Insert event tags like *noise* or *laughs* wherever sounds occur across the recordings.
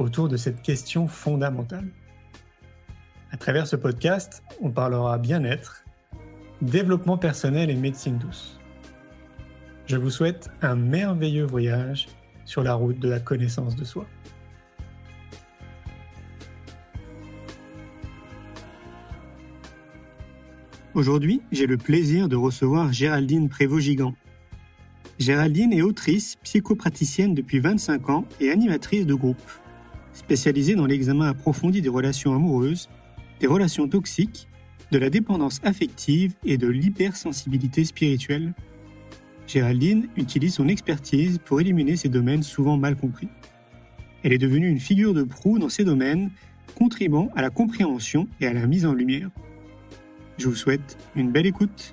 autour de cette question fondamentale. À travers ce podcast, on parlera bien-être, développement personnel et médecine douce. Je vous souhaite un merveilleux voyage sur la route de la connaissance de soi. Aujourd'hui, j'ai le plaisir de recevoir Géraldine Prévost-Gigant. Géraldine est autrice, psychopraticienne depuis 25 ans et animatrice de groupe. Spécialisée dans l'examen approfondi des relations amoureuses, des relations toxiques, de la dépendance affective et de l'hypersensibilité spirituelle. Géraldine utilise son expertise pour éliminer ces domaines souvent mal compris. Elle est devenue une figure de proue dans ces domaines, contribuant à la compréhension et à la mise en lumière. Je vous souhaite une belle écoute.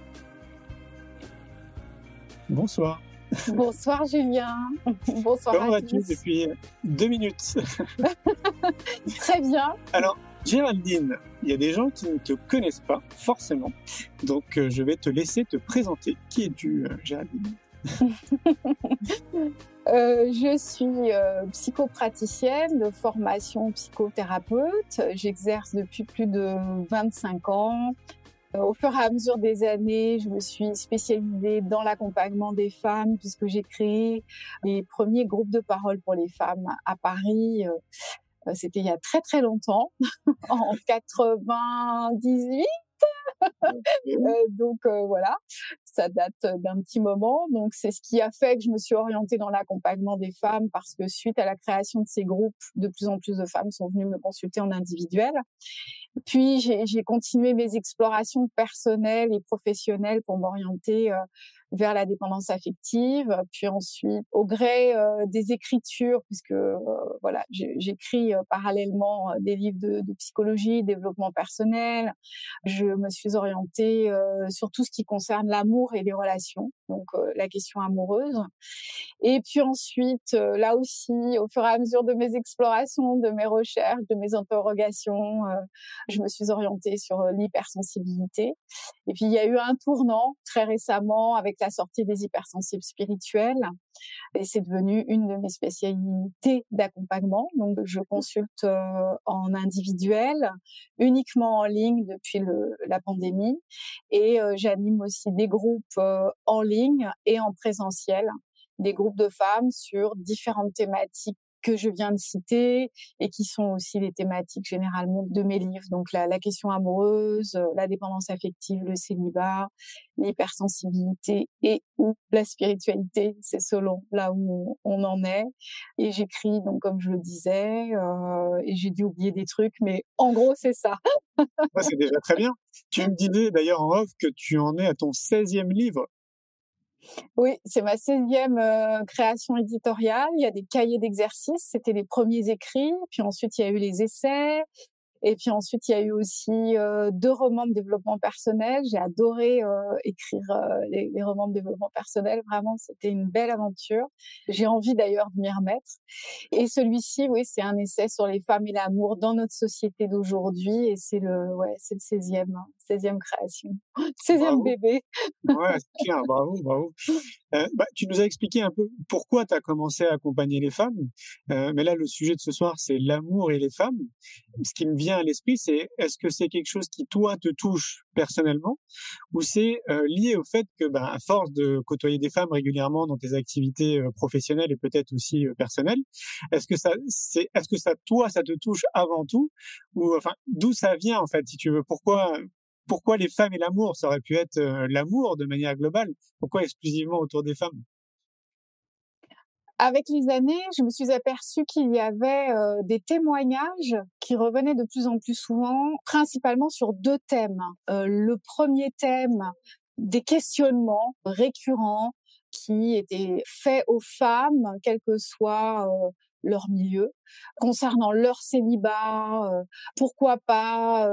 Bonsoir. *laughs* Bonsoir Julien. *laughs* Bonsoir Comment vas-tu depuis deux minutes *laughs* Très bien. Alors, Géraldine, il y a des gens qui ne te connaissent pas forcément. Donc, euh, je vais te laisser te présenter. Qui es-tu, euh, Géraldine euh, je suis psychopraticienne de formation psychothérapeute. J'exerce depuis plus de 25 ans. Au fur et à mesure des années, je me suis spécialisée dans l'accompagnement des femmes puisque j'ai créé les premiers groupes de parole pour les femmes à Paris euh, c'était il y a très très longtemps, *laughs* en 98. Euh, donc euh, voilà, ça date d'un petit moment. Donc c'est ce qui a fait que je me suis orientée dans l'accompagnement des femmes parce que suite à la création de ces groupes, de plus en plus de femmes sont venues me consulter en individuel. Puis j'ai continué mes explorations personnelles et professionnelles pour m'orienter vers la dépendance affective, puis ensuite au gré des écritures, puisque voilà, j'écris parallèlement des livres de, de, psychologie, développement personnel. Je me suis orientée sur tout ce qui concerne l'amour et les relations, donc la question amoureuse. Et puis ensuite, là aussi, au fur et à mesure de mes explorations, de mes recherches, de mes interrogations, je me suis orientée sur l'hypersensibilité. Et puis il y a eu un tournant très récemment avec la sortie des hypersensibles spirituels. Et c'est devenu une de mes spécialités d'accompagnement. Donc, je consulte euh, en individuel, uniquement en ligne depuis le, la pandémie. Et euh, j'anime aussi des groupes euh, en ligne et en présentiel des groupes de femmes sur différentes thématiques que je viens de citer et qui sont aussi les thématiques généralement de mes livres. Donc la, question amoureuse, euh, la dépendance affective, le célibat, l'hypersensibilité et ou la spiritualité, c'est selon là où on en est. Et j'écris donc comme je le disais euh, et j'ai dû oublier des trucs, mais en gros c'est ça. c'est déjà très bien. Tu me disais d'ailleurs en off que tu en es à ton 16e livre. Oui, c'est ma 16e euh, création éditoriale. Il y a des cahiers d'exercices, c'était les premiers écrits. Puis ensuite, il y a eu les essais. Et puis ensuite, il y a eu aussi euh, deux romans de développement personnel. J'ai adoré euh, écrire euh, les, les, romans de développement personnel. Vraiment, c'était une belle aventure. J'ai envie d'ailleurs de m'y remettre. Et celui-ci, oui, c'est un essai sur les femmes et l'amour dans notre société d'aujourd'hui. Et c'est le, ouais, c'est le 16e, 16e création, *laughs* 16e bébé. Ouais, c'est *laughs* clair. Bravo, bravo. bah, tu nous as expliqué un peu pourquoi tu as commencé à accompagner les femmes. mais là, le sujet de ce soir, c'est l'amour et les femmes. Ce qui me vient à l'esprit, c'est est-ce que c'est quelque chose qui toi te touche personnellement, ou c'est euh, lié au fait que, ben, à force de côtoyer des femmes régulièrement dans tes activités euh, professionnelles et peut-être aussi euh, personnelles, est-ce que ça, c'est, est-ce que ça, toi, ça te touche avant tout, ou enfin, d'où ça vient en fait, si tu veux, pourquoi pourquoi les femmes et l'amour, ça aurait pu être l'amour de manière globale, pourquoi exclusivement autour des femmes? Avec les années, je me suis aperçue qu'il y avait euh, des témoignages qui revenaient de plus en plus souvent, principalement sur deux thèmes. Euh, le premier thème, des questionnements récurrents qui étaient faits aux femmes, quel que soit euh, leur milieu, concernant leur célibat, pourquoi pas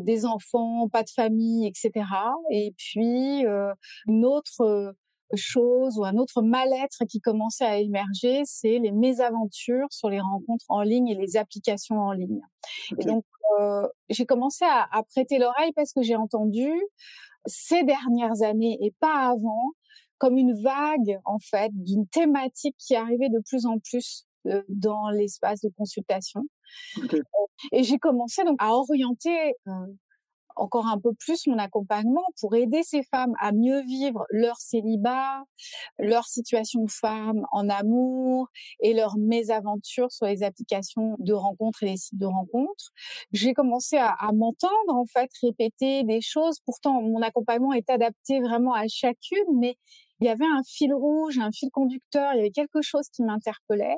des enfants, pas de famille, etc. Et puis une autre chose ou un autre mal-être qui commençait à émerger, c'est les mésaventures sur les rencontres en ligne et les applications en ligne. Et donc, euh, j'ai commencé à, à prêter l'oreille parce que j'ai entendu ces dernières années et pas avant comme une vague en fait d'une thématique qui arrivait de plus en plus euh, dans l'espace de consultation. Et j'ai commencé donc à orienter euh, encore un peu plus mon accompagnement pour aider ces femmes à mieux vivre leur célibat, leur situation de femme en amour et leur mésaventures sur les applications de rencontres et les sites de rencontres. J'ai commencé à, à m'entendre en fait répéter des choses. Pourtant, mon accompagnement est adapté vraiment à chacune, mais il y avait un fil rouge, un fil conducteur, il y avait quelque chose qui m'interpellait.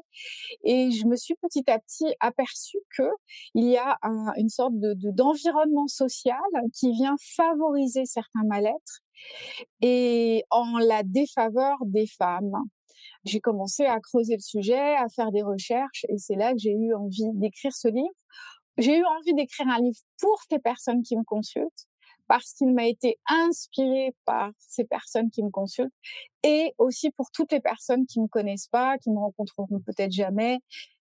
Et je me suis petit à petit aperçue que il y a une sorte de, d'environnement social qui vient favoriser certains mal-être et en la défaveur des femmes. J'ai commencé à creuser le sujet, à faire des recherches et c'est là que j'ai eu envie d'écrire ce livre. J'ai eu envie d'écrire un livre pour ces personnes qui me consultent parce qu'il m'a été inspiré par ces personnes qui me consultent et aussi pour toutes les personnes qui me connaissent pas, qui me rencontreront peut-être jamais,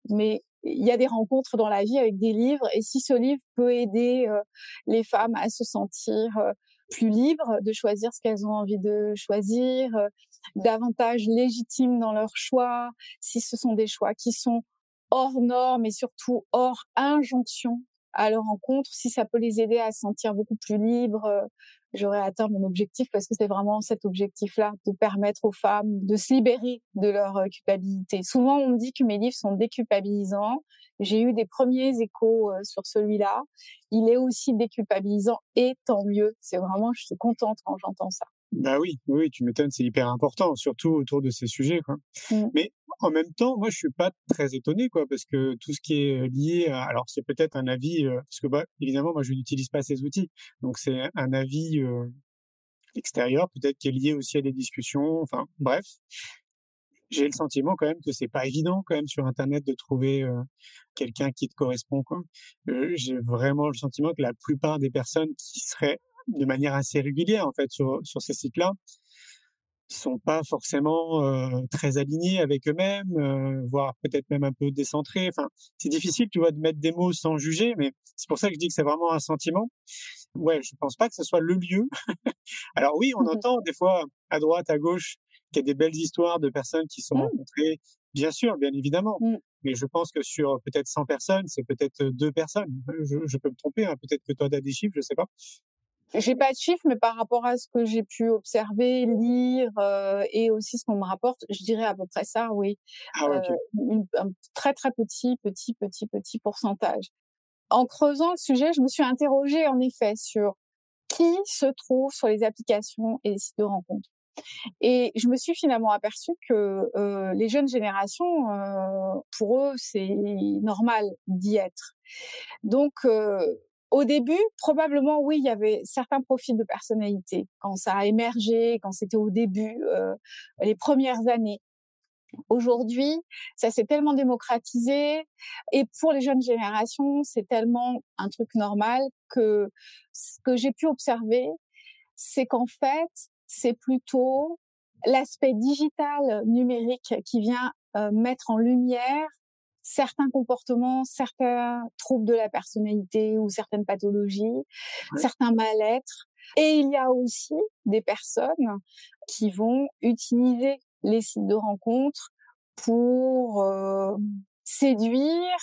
mais il y a des rencontres dans la vie avec des livres et si ce livre peut aider euh, les femmes à se sentir euh, plus libres de choisir ce qu'elles ont envie de choisir, euh, davantage légitimes dans leurs choix, si ce sont des choix qui sont hors normes et surtout hors injonction à leur rencontre, si ça peut les aider à se sentir beaucoup plus libres, euh, j'aurais atteint mon objectif parce que c'est vraiment cet objectif-là, de permettre aux femmes de se libérer de leur euh, culpabilité. Souvent, on me dit que mes livres sont déculpabilisants. J'ai eu des premiers échos euh, sur celui-là. Il est aussi déculpabilisant et tant mieux. C'est vraiment, je suis contente quand j'entends ça. Bah oui, oui, tu m'étonnes, c'est hyper important, surtout autour de ces sujets, quoi. Mmh. Mais en même temps, moi, je suis pas très étonné, quoi, parce que tout ce qui est lié, à, alors c'est peut-être un avis, parce que bah, évidemment, moi, je n'utilise pas ces outils, donc c'est un avis euh, extérieur, peut-être qui est lié aussi à des discussions, enfin, bref. J'ai le sentiment quand même que c'est pas évident quand même sur Internet de trouver quelqu'un qui te correspond, quoi. J'ai vraiment le sentiment que la plupart des personnes qui seraient de manière assez régulière en fait sur, sur ces sites-là sont pas forcément euh, très alignés avec eux-mêmes, euh, voire peut-être même un peu décentrés. Enfin, c'est difficile, tu vois, de mettre des mots sans juger, mais c'est pour ça que je dis que c'est vraiment un sentiment. Ouais, je pense pas que ce soit le lieu. *laughs* Alors oui, on mmh entend des fois à droite, à gauche, qu'il y a des belles histoires de personnes qui sont mmh. rencontrées. Bien sûr, bien évidemment. Mmh. Mais je pense que sur peut-être 100 personnes, c'est peut-être deux personnes. Je, je peux me tromper, hein. peut-être que toi, tu as des chiffres, je sais pas. J'ai pas de chiffres, mais par rapport à ce que j'ai pu observer, lire euh, et aussi ce qu'on me rapporte, je dirais à peu près ça, oui. Ah, euh, un très très petit, petit, petit, petit pourcentage. En creusant le sujet, je me suis interrogée en effet sur qui se trouve sur les applications et les sites de rencontres. Et je me suis finalement aperçue que euh, les jeunes générations, euh, pour eux, c'est normal d'y être. Donc, euh, au début, probablement, oui, il y avait certains profils de personnalité quand ça a émergé, quand c'était au début, euh, les premières années. Aujourd'hui, ça s'est tellement démocratisé et pour les jeunes générations, c'est tellement un truc normal que ce que j'ai pu observer, c'est qu'en fait, c'est plutôt l'aspect digital numérique qui vient euh, mettre en lumière certains comportements, certains troubles de la personnalité ou certaines pathologies, certains mal-être. Et il y a aussi des personnes qui vont utiliser les sites de rencontres pour euh, séduire,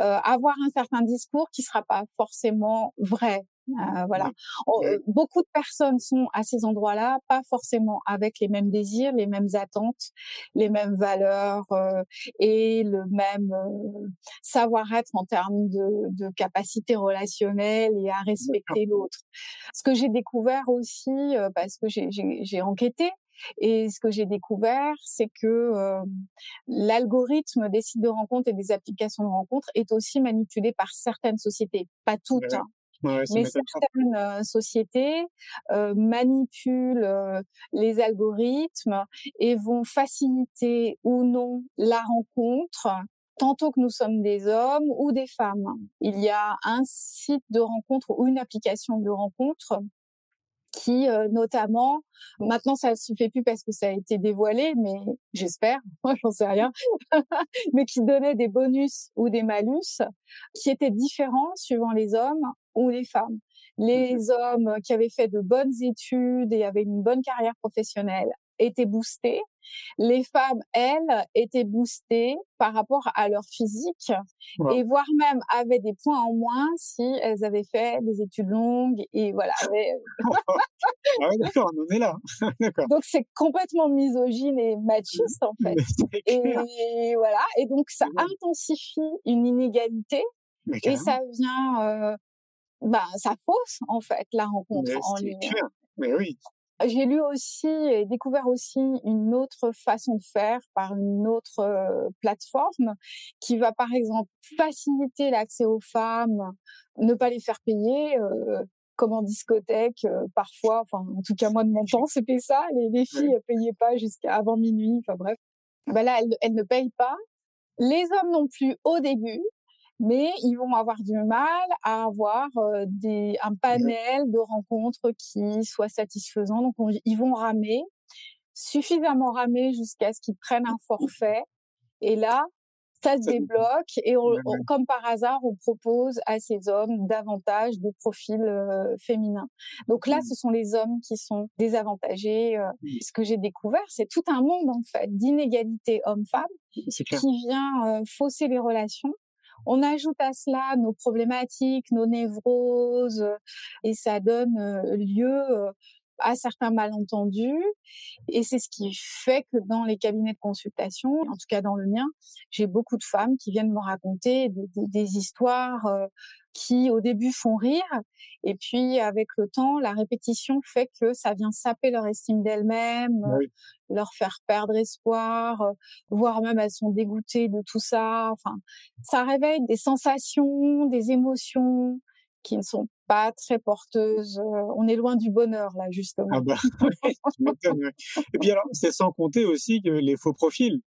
euh, avoir un certain discours qui sera pas forcément vrai. Euh, voilà. Euh, beaucoup de personnes sont à ces endroits-là, pas forcément avec les mêmes désirs, les mêmes attentes, les mêmes valeurs euh, et le même savoir-être en termes de, de capacité relationnelle et à respecter l'autre. Ce que j'ai découvert aussi, parce que j'ai enquêté, et ce que j'ai découvert, c'est que l'algorithme des sites de rencontres et des applications de rencontres est aussi manipulé par certaines sociétés, pas toutes. Hein. Mais certaines euh, sociétés euh, manipulent euh, les algorithmes et vont faciliter ou non la rencontre tantôt que nous sommes des hommes ou des femmes. Il y a un site de rencontre ou une application de rencontre qui euh, notamment maintenant ça se fait plus parce que ça a été dévoilé mais j'espère *laughs* moi j'en sais rien *laughs* mais qui donnait des bonus ou des malus qui étaient différents suivant les hommes ou les femmes les mmh hommes qui avaient fait de bonnes études et avaient une bonne carrière professionnelle étaient boostés. Les femmes, elles, étaient boostées par rapport à leur physique et voire même avaient des points en moins si elles avaient fait des études longues et voilà. *laughs* ah ouais, d'accord, on est là. *laughs* donc c'est complètement misogyne et machiste en fait. Et voilà. Et donc ça intensifie une inégalité et ça vient, euh, bah, ça fausse en fait la rencontre en ligne. Mais oui. J'ai lu aussi et découvert aussi une autre façon de faire par une autre euh, plateforme qui va par exemple faciliter l'accès aux femmes, ne pas les faire payer. Euh, comme en discothèque, euh, parfois, enfin, en tout cas, moi, de mon temps, c'était ça. Les, les filles ne payaient pas jusqu'à avant minuit. Enfin, bref. Ben là, elles, elles ne payent pas. Les hommes non plus au début mais ils vont avoir du mal à avoir des, un panel de rencontres qui soit satisfaisant. Donc, ils vont ramer, suffisamment ramer jusqu'à ce qu'ils prennent un forfait. Et là, ça se *laughs* débloque et comme par hasard, on propose à ces hommes davantage de profils féminins. Donc là, mmh. ce sont les hommes qui sont désavantagés. Ce que j'ai découvert, c'est tout un monde en fait d'inégalité homme-femme qui vient fausser les relations on ajoute à cela nos problématiques, nos névroses, et ça donne lieu à certains malentendus. Et c'est ce qui fait que dans les cabinets de consultation, en tout cas dans le mien, j'ai beaucoup de femmes qui viennent me raconter des, histoires qui au début font rire et puis avec le temps la répétition fait que ça vient saper leur estime d'elles-mêmes leur faire perdre espoir voire même elles sont dégoûtées de tout ça enfin ça réveille des sensations des émotions qui ne sont pas très porteuses. On est loin du bonheur là justement. Ah bah, *laughs* Et puis alors, c'est sans compter aussi que les faux profils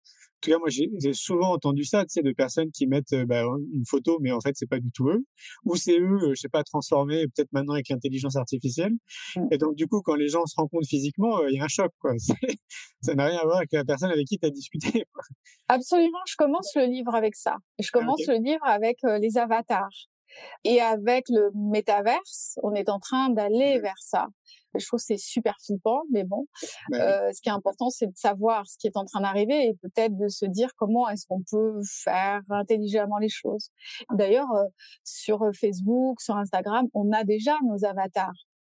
tout cas, moi, j'ai souvent entendu ça, tu sais, de personnes qui mettent bah, une photo, mais en fait, c'est pas du tout eux, ou c'est eux, je sais pas, transformés peut-être maintenant avec l'intelligence artificielle. Mmh. Et donc, du coup, quand les gens se rencontrent physiquement, euh, il y a un choc, quoi. *laughs* ça n'a rien à voir avec la personne avec qui tu as discuté. Absolument, je commence le livre avec ça. Je ah, commence le livre avec les avatars. Et avec le métaverse, on est en train d'aller mmh. vers ça. Je trouve c'est super flippant, mais bon, bah euh, ce qui est important, c'est de savoir ce qui est en train d'arriver et peut-être de se dire comment est-ce qu'on peut faire intelligemment les choses. D'ailleurs, euh, sur Facebook, sur Instagram, on a déjà nos avatars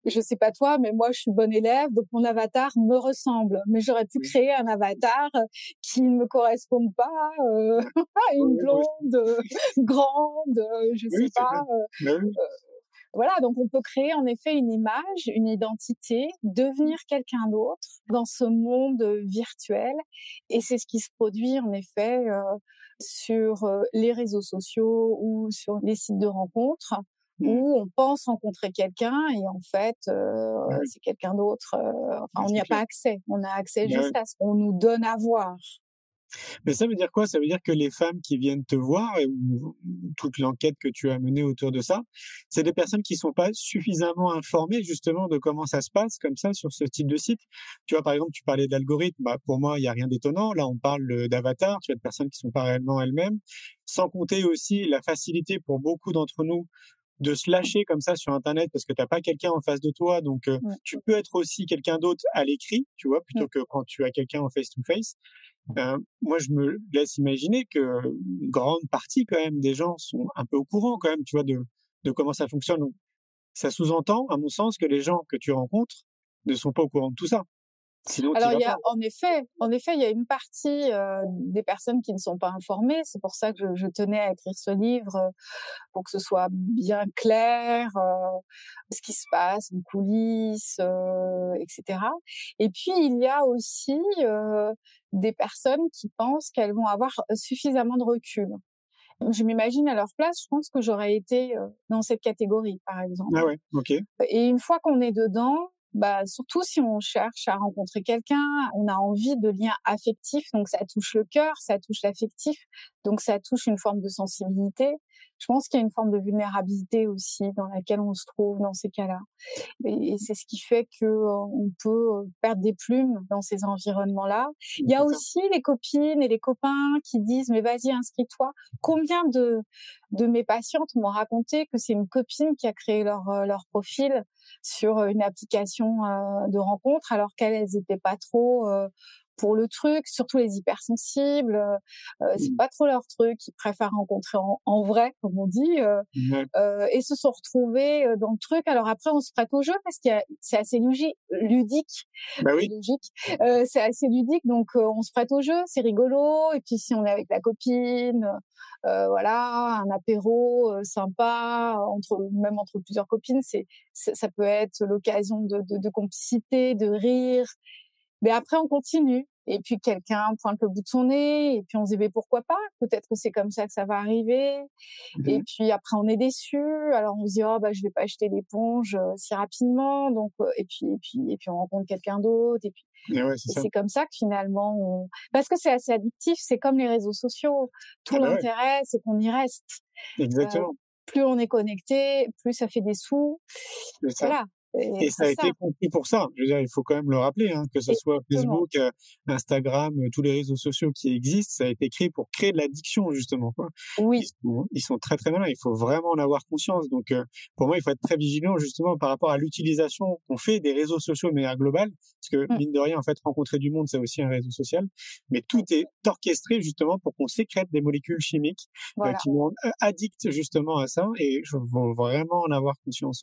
je sais pas toi, mais moi je suis bonne élève, donc mon avatar me ressemble. Mais j'aurais pu créer un avatar qui ne me correspond pas, euh, *laughs* une blonde, euh, *laughs* grande, euh, je sais pas. Bah voilà, donc on peut créer en effet une image, une identité, devenir quelqu'un d'autre dans ce monde virtuel. Et c'est ce qui se produit en effet sur les réseaux sociaux ou sur les sites de rencontres Mmh. où on pense rencontrer quelqu'un et en fait euh, c'est quelqu'un d'autre. Euh, enfin, on n'y a pas accès. On a accès bah juste à ce qu'on nous donne à voir. Mais ça veut dire quoi? Ça veut dire que les femmes qui viennent te voir, et toute l'enquête que tu as menée autour de ça, c'est des personnes qui sont pas suffisamment informées justement de comment ça se passe comme ça sur ce type de site. Tu vois, par exemple, tu parlais d'algorithme. Bah, pour moi, il y a rien d'étonnant. Là, on parle d'avatar. Tu as de personnes qui sont pas réellement elles-mêmes. Sans compter aussi la facilité pour beaucoup d'entre nous de se lâcher comme ça sur Internet parce que t'as pas quelqu'un en face de toi. Donc, euh, tu peux être aussi quelqu'un d'autre à l'écrit, tu vois, plutôt que quand tu as quelqu'un en face-to-face. Ben, moi, je me laisse imaginer que une grande partie quand même des gens sont un peu au courant quand même, tu vois, de, de comment ça fonctionne. Donc, ça sous-entend, à mon sens, que les gens que tu rencontres ne sont pas au courant de tout ça. Alors il y a en effet, en effet, il y a une partie euh, des personnes qui ne sont pas informées. C'est pour ça que je, je, tenais à écrire ce livre euh, pour que ce soit bien clair euh, ce qui se passe en coulisses, etc. Et puis il y a aussi des personnes qui pensent qu'elles vont avoir suffisamment de recul. Je m'imagine à leur place, je pense que j'aurais été dans cette catégorie, par exemple. Ah ouais, ok. Et une fois qu'on est dedans, bah, surtout si on cherche à rencontrer quelqu'un, on a envie de liens affectifs, donc ça touche le cœur, ça touche l'affectif, donc ça touche une forme de sensibilité. Je pense qu'il y a une forme de vulnérabilité aussi dans laquelle on se trouve dans ces cas-là. Et, c'est ce qui fait que euh, on peut euh, perdre des plumes dans ces environnements-là. Il y a aussi les copines et les copains qui disent mais vas-y inscris-toi. Combien de de mes patientes m'ont raconté que c'est une copine qui a créé leur euh, leur profil sur une application de rencontre alors qu'elles n'étaient pas trop pour le truc, surtout les hypersensibles, euh, euh c'est mmh. pas trop leur truc, ils préfèrent rencontrer en, vrai, comme on dit, euh, euh, et se sont retrouvés euh, dans le truc. Alors après, on se prête au jeu parce que c'est assez ludique, bah oui. logique, c'est assez ludique, donc on se prête au jeu, c'est rigolo. Et puis si on est avec la copine, voilà, un apéro sympa, entre même entre plusieurs copines, c'est ça peut être l'occasion de, de, de complicité, de rire. Mais après, on continue. Et puis quelqu'un pointe le bout de son nez, et puis on se dit mais pourquoi pas? Peut-être que c'est comme ça que ça va arriver. Et mmh puis après on est déçu, alors on se dit oh bah je vais pas acheter l'éponge euh, si rapidement, donc euh, et puis et puis et puis on rencontre quelqu'un d'autre, et puis c'est comme ça que finalement on... parce que c'est assez addictif, c'est comme les réseaux sociaux. Tout ah bah l'intérêt c'est qu'on y reste. Exactement. Euh, plus on est connecté, plus ça fait des sous. Voilà. Et, ça a été compris pour ça. Je veux dire, il faut quand même le rappeler, hein, que ce soit Facebook, euh, Instagram, euh, tous les réseaux sociaux qui existent, ça a été créé pour créer de l'addiction justement. Quoi. Oui. Ils sont, très très malins. Il faut vraiment en avoir conscience. Donc, euh, pour moi, il faut être très vigilant justement par rapport à l'utilisation qu'on fait des réseaux sociaux de manière globale, parce que mmh. mine de rien, en fait, rencontrer du monde, c'est aussi un réseau social. Mais tout est orchestré justement pour qu'on sécrète des molécules chimiques qui nous addictent justement à ça. Et je veux vraiment en avoir conscience.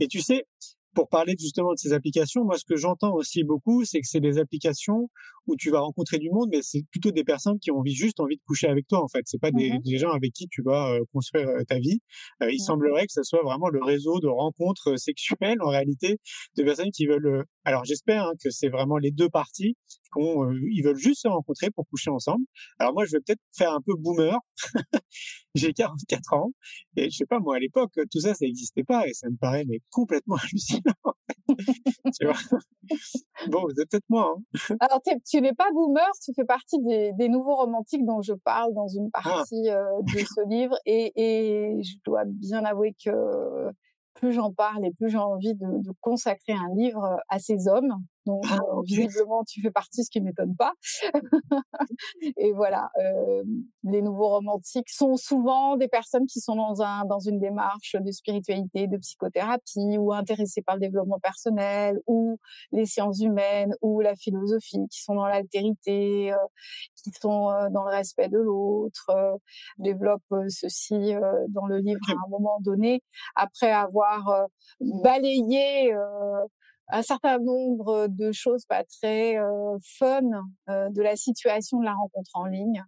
Et tu sais, pour parler justement de ces applications, moi, ce que j'entends aussi beaucoup, c'est que c'est des applications où tu vas rencontrer du monde, mais c'est plutôt des personnes qui ont juste envie de coucher avec toi, en fait. C'est pas des, mmh gens avec qui tu vas euh, construire euh, ta vie. Euh, il semblerait que ce soit vraiment le réseau de rencontres sexuelles, en réalité, de personnes qui veulent. alors, j'espère hein, que c'est vraiment les deux parties qu'on, ils veulent juste se rencontrer pour coucher ensemble. Alors moi, je vais peut-être faire un peu boomer. *laughs* J'ai 44 ans et je sais pas moi à l'époque tout ça ça n'existait pas et ça me paraît mais complètement *laughs* hallucinant. *laughs* tu vois? Bon, c'est peut-être moi. Hein. Alors tu n'es pas boomer, tu fais partie des, des, nouveaux romantiques dont je parle dans une ah. partie euh, de ce livre et, et je dois bien avouer que plus j'en parle et plus j'ai envie de, de, consacrer un livre à ces hommes donc ah, euh, visiblement, tu fais partie, ce qui m'étonne pas. *laughs* et voilà, euh, les nouveaux romantiques sont souvent des personnes qui sont dans un dans une démarche de spiritualité, de psychothérapie, ou intéressées par le développement personnel, ou les sciences humaines, ou la philosophie, qui sont dans l'altérité, euh, qui sont euh, dans le respect de l'autre, euh, développent ceci dans le livre à un moment donné, après avoir balayé un certain nombre de choses pas très euh, fun euh, de la situation de la rencontre en ligne.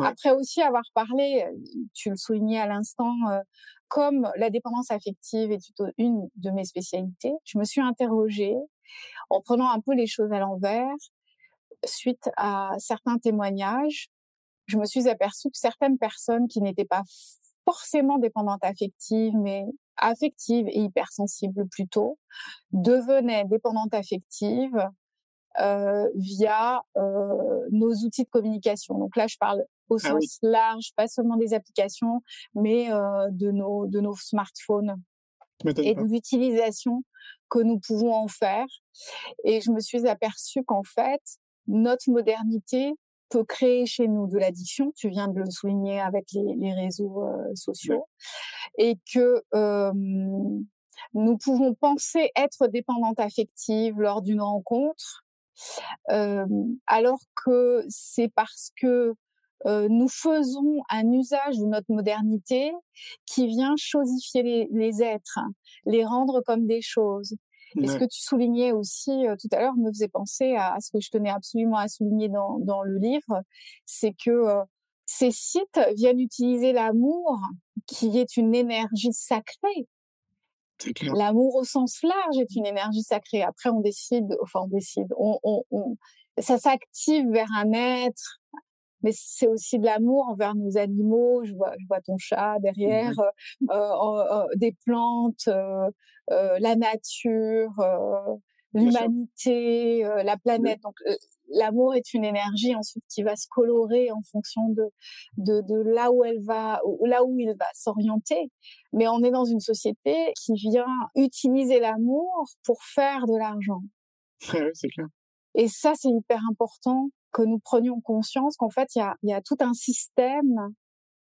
Après aussi avoir parlé, tu le soulignais à l'instant, euh, comme la dépendance affective est une de mes spécialités, je me suis interrogée en prenant un peu les choses à l'envers suite à certains témoignages. Je me suis aperçue que certaines personnes qui n'étaient pas forcément dépendantes affectives, mais affective et hypersensible plutôt, devenait dépendante affective euh, via euh, nos outils de communication. Donc là, je parle au ah sens large, pas seulement des applications, mais euh, de nos de nos smartphones et de l'utilisation que nous pouvons en faire. Et je me suis aperçue qu'en fait, notre modernité peut créer chez nous de l'addiction, tu viens de le souligner avec les, les réseaux euh, sociaux, et que euh, nous pouvons penser être dépendantes affectives lors d'une rencontre, euh, alors que c'est parce que nous faisons un usage de notre modernité qui vient chosifier les, les êtres, les rendre comme des choses. Et ce que tu soulignais aussi euh, tout à l'heure me faisait penser à, ce que je tenais absolument à souligner dans, dans le livre, c'est que euh, ces sites viennent utiliser l'amour qui est une énergie sacrée. L'amour au sens large est une énergie sacrée. Après, on décide, enfin on décide, on, on, on ça s'active vers un être, mais c'est aussi de l'amour envers nos animaux. Je vois, je vois ton chat derrière, mmh euh, euh, euh, des plantes, euh, la nature. l'humanité, euh, la planète. Donc l'amour est une énergie ensuite qui va se colorer en fonction de, de, de là où elle va, là où il va s'orienter. Mais on est dans une société qui vient utiliser l'amour pour faire de l'argent. *laughs* c'est clair. Et ça, c'est hyper important que nous prenions conscience qu'en fait, il y a, y a tout un système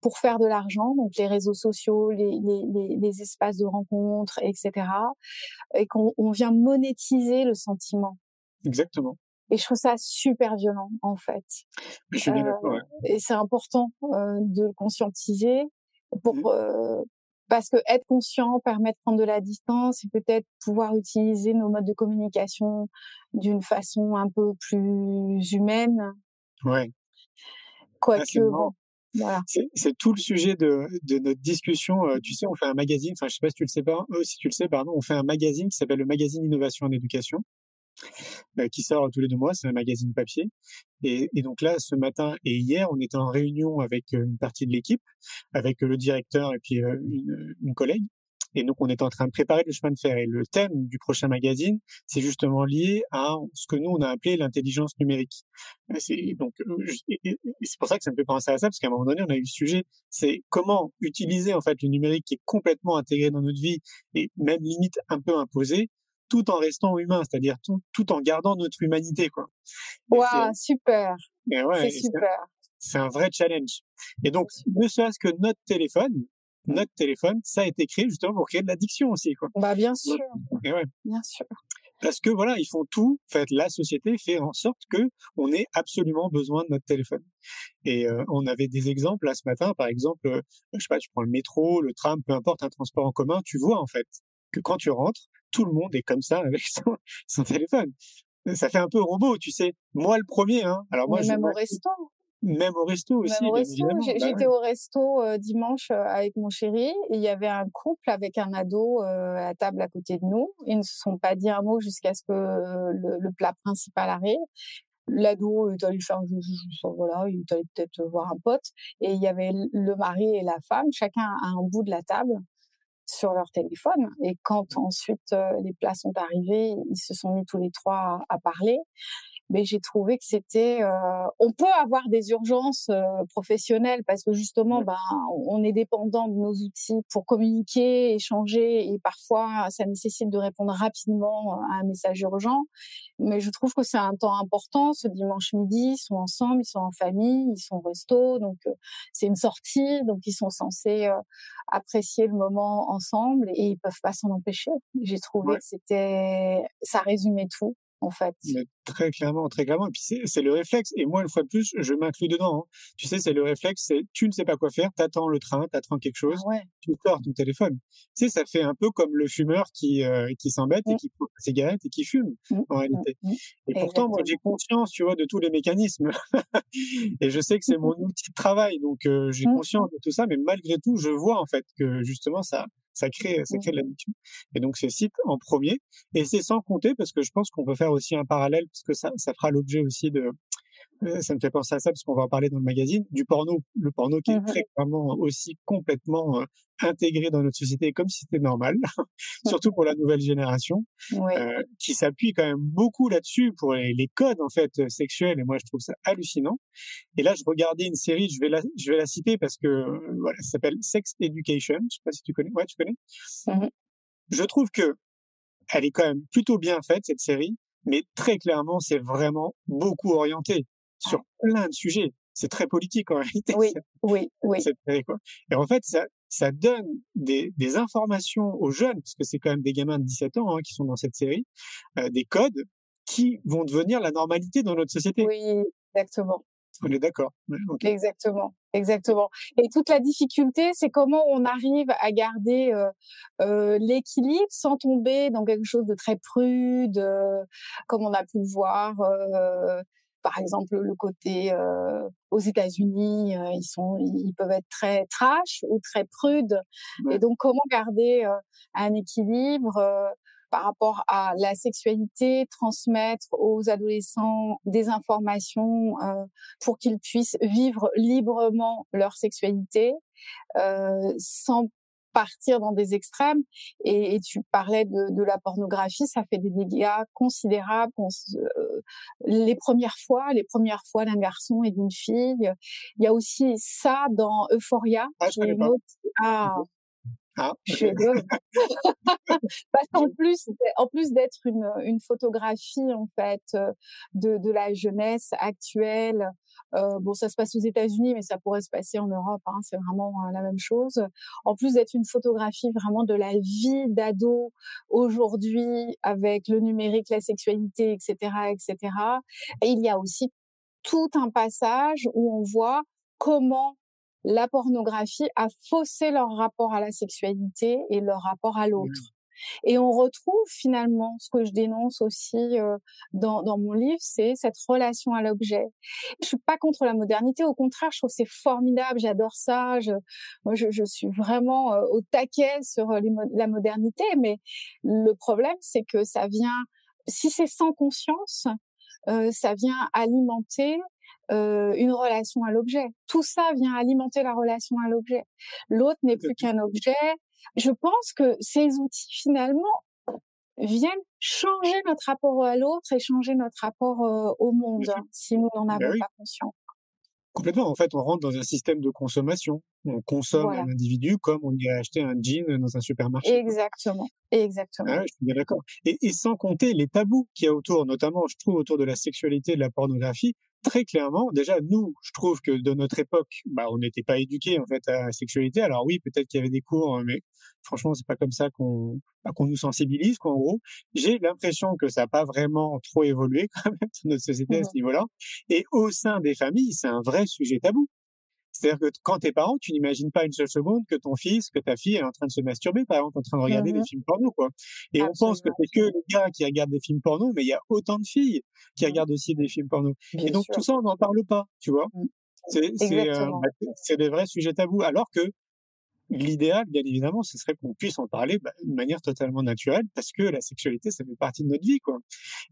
pour faire de l'argent, donc les réseaux sociaux, les, les, les, espaces de rencontres, etc. Et qu'on vient monétiser le sentiment. Exactement. Et je trouve ça super violent, en fait. Je suis. Euh, et c'est important euh, de le conscientiser pour mmh. euh, parce que être conscient permet de prendre de la distance et peut-être pouvoir utiliser nos modes de communication d'une façon un peu plus humaine. Ouais. Quoique, bon, voilà. C'est tout le sujet de, de notre discussion. Euh, tu sais, on fait un magazine, enfin, je sais pas si tu le sais pas, euh, si tu le sais, pardon, on fait un magazine qui s'appelle le magazine Innovation en éducation. Euh, qui sort tous les deux mois, c'est un magazine papier. Et, donc là, ce matin et hier, on était en réunion avec une partie de l'équipe, avec le directeur et puis une, une collègue. Et donc, on est en train de préparer le chemin de fer. Et le thème du prochain magazine, c'est justement lié à ce que nous, on a appelé l'intelligence numérique. C'est c'est pour ça que ça me fait penser à ça, parce qu'à un moment donné, on a eu le sujet, c'est comment utiliser, en fait, le numérique qui est complètement intégré dans notre vie et même limite un peu imposé, tout en restant humain, c'est-à-dire tout, tout en gardant notre humanité, quoi. Waouh, super. Ouais, c'est super. C'est un vrai challenge. Et donc, ne serait-ce que notre téléphone, notre téléphone, ça a été créé justement pour créer de l'addiction aussi, quoi. Bah, bien sûr. ouais. Bien sûr. Parce que voilà, ils font tout. En fait, la société fait en sorte que on ait absolument besoin de notre téléphone. Et euh, on avait des exemples là ce matin, par exemple, euh, je sais pas, tu prends le métro, le tram, peu importe, un transport en commun, tu vois en fait que quand tu rentres, tout le monde est comme ça avec son, *laughs* son téléphone. Ça fait un peu robot, tu sais. Moi le premier, hein. Alors moi, Mais je même au resto. Même au resto aussi. Même au resto. Bah J'étais au resto euh, dimanche euh, avec mon chéri et il y avait un couple avec un ado euh, à table à côté de nous. Ils ne se sont pas dit un mot jusqu'à ce que euh, le, le plat principal arrive. L'ado est allé faire, voilà, il est allé peut-être voir un pote. Et il y avait le mari et la femme, chacun à un bout de la table sur leur téléphone. Et quand ensuite euh, les plats sont arrivés, ils se sont mis tous les trois à, à parler. Mais j'ai trouvé que c'était. euh, on peut avoir des urgences euh, professionnelles parce que justement, ben, on est dépendant de nos outils pour communiquer, échanger, et parfois ça nécessite de répondre rapidement à un message urgent. Mais je trouve que c'est un temps important. Ce dimanche midi, ils sont ensemble, ils sont en famille, ils sont au resto, donc euh, c'est une sortie, donc ils sont censés euh, apprécier le moment ensemble et ils peuvent pas s'en empêcher. J'ai trouvé Ouais. que c'était, ça résumait tout en fait. Mais très clairement, très clairement. Et puis c'est le réflexe. Et moi, une fois de plus, je m'inclus dedans. hein. Tu sais, c'est le réflexe. C'est tu ne sais pas quoi faire, t'attends le train, t'attends quelque chose, Ah ouais. tu sors ton téléphone. Tu sais, ça fait un peu comme le fumeur qui euh, qui s'embête et Mm. qui prend sa cigarette et qui fume Mm, en réalité. mm, mm. Et pourtant, moi, j'ai conscience, tu vois, de tous les mécanismes. *laughs* et je sais que c'est mon outil de travail, donc euh, j'ai conscience de tout ça. Mais malgré tout, je vois en fait que justement ça ça crée ça crée de l'addiction. Et donc ces sites en premier. Et c'est sans compter parce que je pense qu'on peut faire aussi un parallèle parce que ça ça fera l'objet aussi de ça me fait penser à ça parce qu'on va en parler dans le magazine du porno, le porno qui est Mhm. très clairement aussi complètement euh, intégré dans notre société comme si c'était normal, *laughs* surtout pour la nouvelle génération Ouais. euh, qui s'appuie quand même beaucoup là-dessus pour les, les codes en fait euh, sexuels et moi je trouve ça hallucinant. Et là je regardais une série, je vais la je vais la citer parce que euh, voilà, ça s'appelle Sex Education, je sais pas si tu connais. Ouais, tu connais. Mhm. Je trouve que elle est quand même plutôt bien faite cette série, mais très clairement c'est vraiment beaucoup orienté sur plein de sujets. C'est très politique en *laughs* réalité. Oui, oui, oui. Et en fait, ça, ça donne des, des informations aux jeunes, parce que c'est quand même des gamins de 17 ans hein, qui sont dans cette série, euh, des codes qui vont devenir la normalité dans notre société. Oui, exactement. On est d'accord. Exactement, exactement. Et toute la difficulté, c'est comment on arrive à garder euh, euh, l'équilibre sans tomber dans quelque chose de très prude, euh, comme on a pu le voir. Par exemple, le côté euh, aux États-Unis, euh, ils sont, ils peuvent être très trash ou très prudes. Ouais. Et donc, comment garder euh, un équilibre euh, par rapport à la sexualité, transmettre aux adolescents des informations euh, pour qu'ils puissent vivre librement leur sexualité euh, sans partir dans des extrêmes. Et, tu parlais de, la pornographie, ça fait des dégâts considérables. Les premières fois, les premières fois d'un garçon et d'une fille. Il y a aussi ça dans Euphoria. Ah, je ah, ah, *laughs* Parce qu'en plus, en plus d'être une, une photographie en fait euh, de, de la jeunesse actuelle, euh, bon, ça se passe aux États-Unis, mais ça pourrait se passer en Europe. Hein, c'est vraiment euh, la même chose. En plus d'être une photographie vraiment de la vie d'ado aujourd'hui, avec le numérique, la sexualité, etc., etc. Et il y a aussi tout un passage où on voit comment la pornographie a faussé leur rapport à la sexualité et leur rapport à l'autre. Et on retrouve finalement ce que je dénonce aussi euh, dans, dans mon livre, c'est cette relation à l'objet. Je suis pas contre la modernité, au contraire, je trouve c'est formidable, j'adore ça. Je, moi, je, je suis vraiment euh, au taquet sur euh, la modernité, mais le problème, c'est que ça vient, si c'est sans conscience, ça vient alimenter euh, une relation à l'objet. Tout ça vient alimenter la relation à l'objet. L'autre n'est plus qu'un objet. Je pense que ces outils finalement viennent changer notre rapport à l'autre et changer notre rapport euh, au monde si nous n'en ben avons pas conscience. Complètement. En fait, on rentre dans un système de consommation. On consomme un individu comme on irait acheter un jean dans un supermarché. Exactement. Exactement. Ah, je suis bien d'accord. Et, et, sans compter les tabous qu'il y a autour, notamment, je trouve, autour de la sexualité de la pornographie très clairement, déjà nous, je trouve que de notre époque, bah, on n'était pas éduqués en fait à la sexualité. Alors oui, peut-être qu'il y avait des cours, mais franchement, c'est pas comme ça qu'on bah, qu'on nous sensibilise. Qu'en gros, j'ai l'impression que ça n'a pas vraiment trop évolué *laughs* quand même dans notre société à ce mmh niveau-là. Et au sein des familles, c'est un vrai sujet tabou. C'est-à-dire que quand t'es parent, tu n'imagines pas une seule seconde que ton fils, que ta fille est en train de se masturber, par exemple, en train de regarder des mmh films porno, quoi. Et on pense que c'est que les gars qui regardent des films porno, mais il y a autant de filles qui mmh. regardent aussi des films porno. et donc tout ça, on n'en parle pas, tu vois? Mmh. Euh, bah, c'est des vrais sujets tabous. Alors que l'idéal, bien évidemment, ce serait qu'on puisse en parler bah, de manière totalement naturelle, parce que la sexualité, ça fait partie de notre vie, quoi.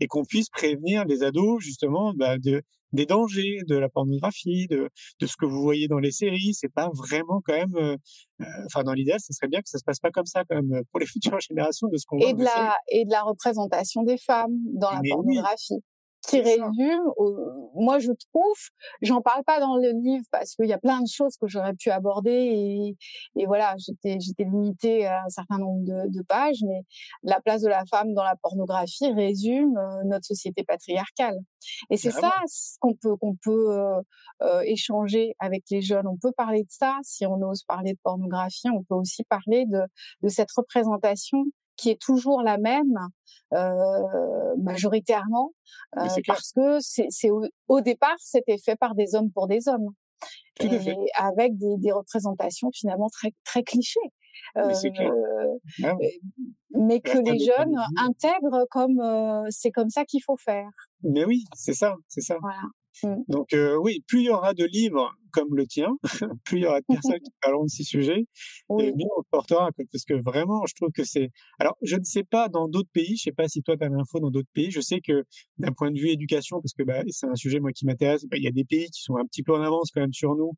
Et qu'on puisse prévenir les ados, justement, bah, de des dangers de la pornographie, de, de ce que vous voyez dans les séries. C'est pas vraiment quand même. Euh, euh, enfin, dans l'idéal, ce serait bien que ça se passe pas comme ça, quand même, pour les *laughs* futures générations, de ce qu'on et De la, et de la représentation des femmes dans la pornographie qui résume, moi je trouve, j'en parle pas dans le livre parce qu'il y a plein de choses que j'aurais pu aborder et, et voilà, j'étais j'étais limitée à un certain nombre de, de, pages, mais la place de la femme dans la pornographie résume euh, notre société patriarcale. Et c'est ça qu'on peut qu'on peut euh, euh, échanger avec les jeunes. On peut parler de ça si on ose parler de pornographie. On peut aussi parler de de cette représentation qui est toujours la même euh, majoritairement euh, parce que c'est au, au, départ c'était fait par des hommes pour des hommes et avec des, des, représentations finalement très très clichés. Euh, mais que les jeunes intègrent comme euh, c'est comme ça qu'il faut faire. Mais oui, c'est ça, c'est ça. Voilà. Mmh. Donc euh, oui, plus il y aura de livres comme le tien, *laughs* plus il y aura de personnes qui *laughs* parleront de ces sujets, et mieux on portera. Parce que vraiment, je trouve que c'est... Alors, je ne sais pas dans d'autres pays, je sais pas si toi tu as l'info dans d'autres pays, je sais que d'un point de vue éducation, parce que bah, c'est un sujet moi qui m'intéresse, bah, il y a des pays qui sont un petit peu en avance quand même sur nous,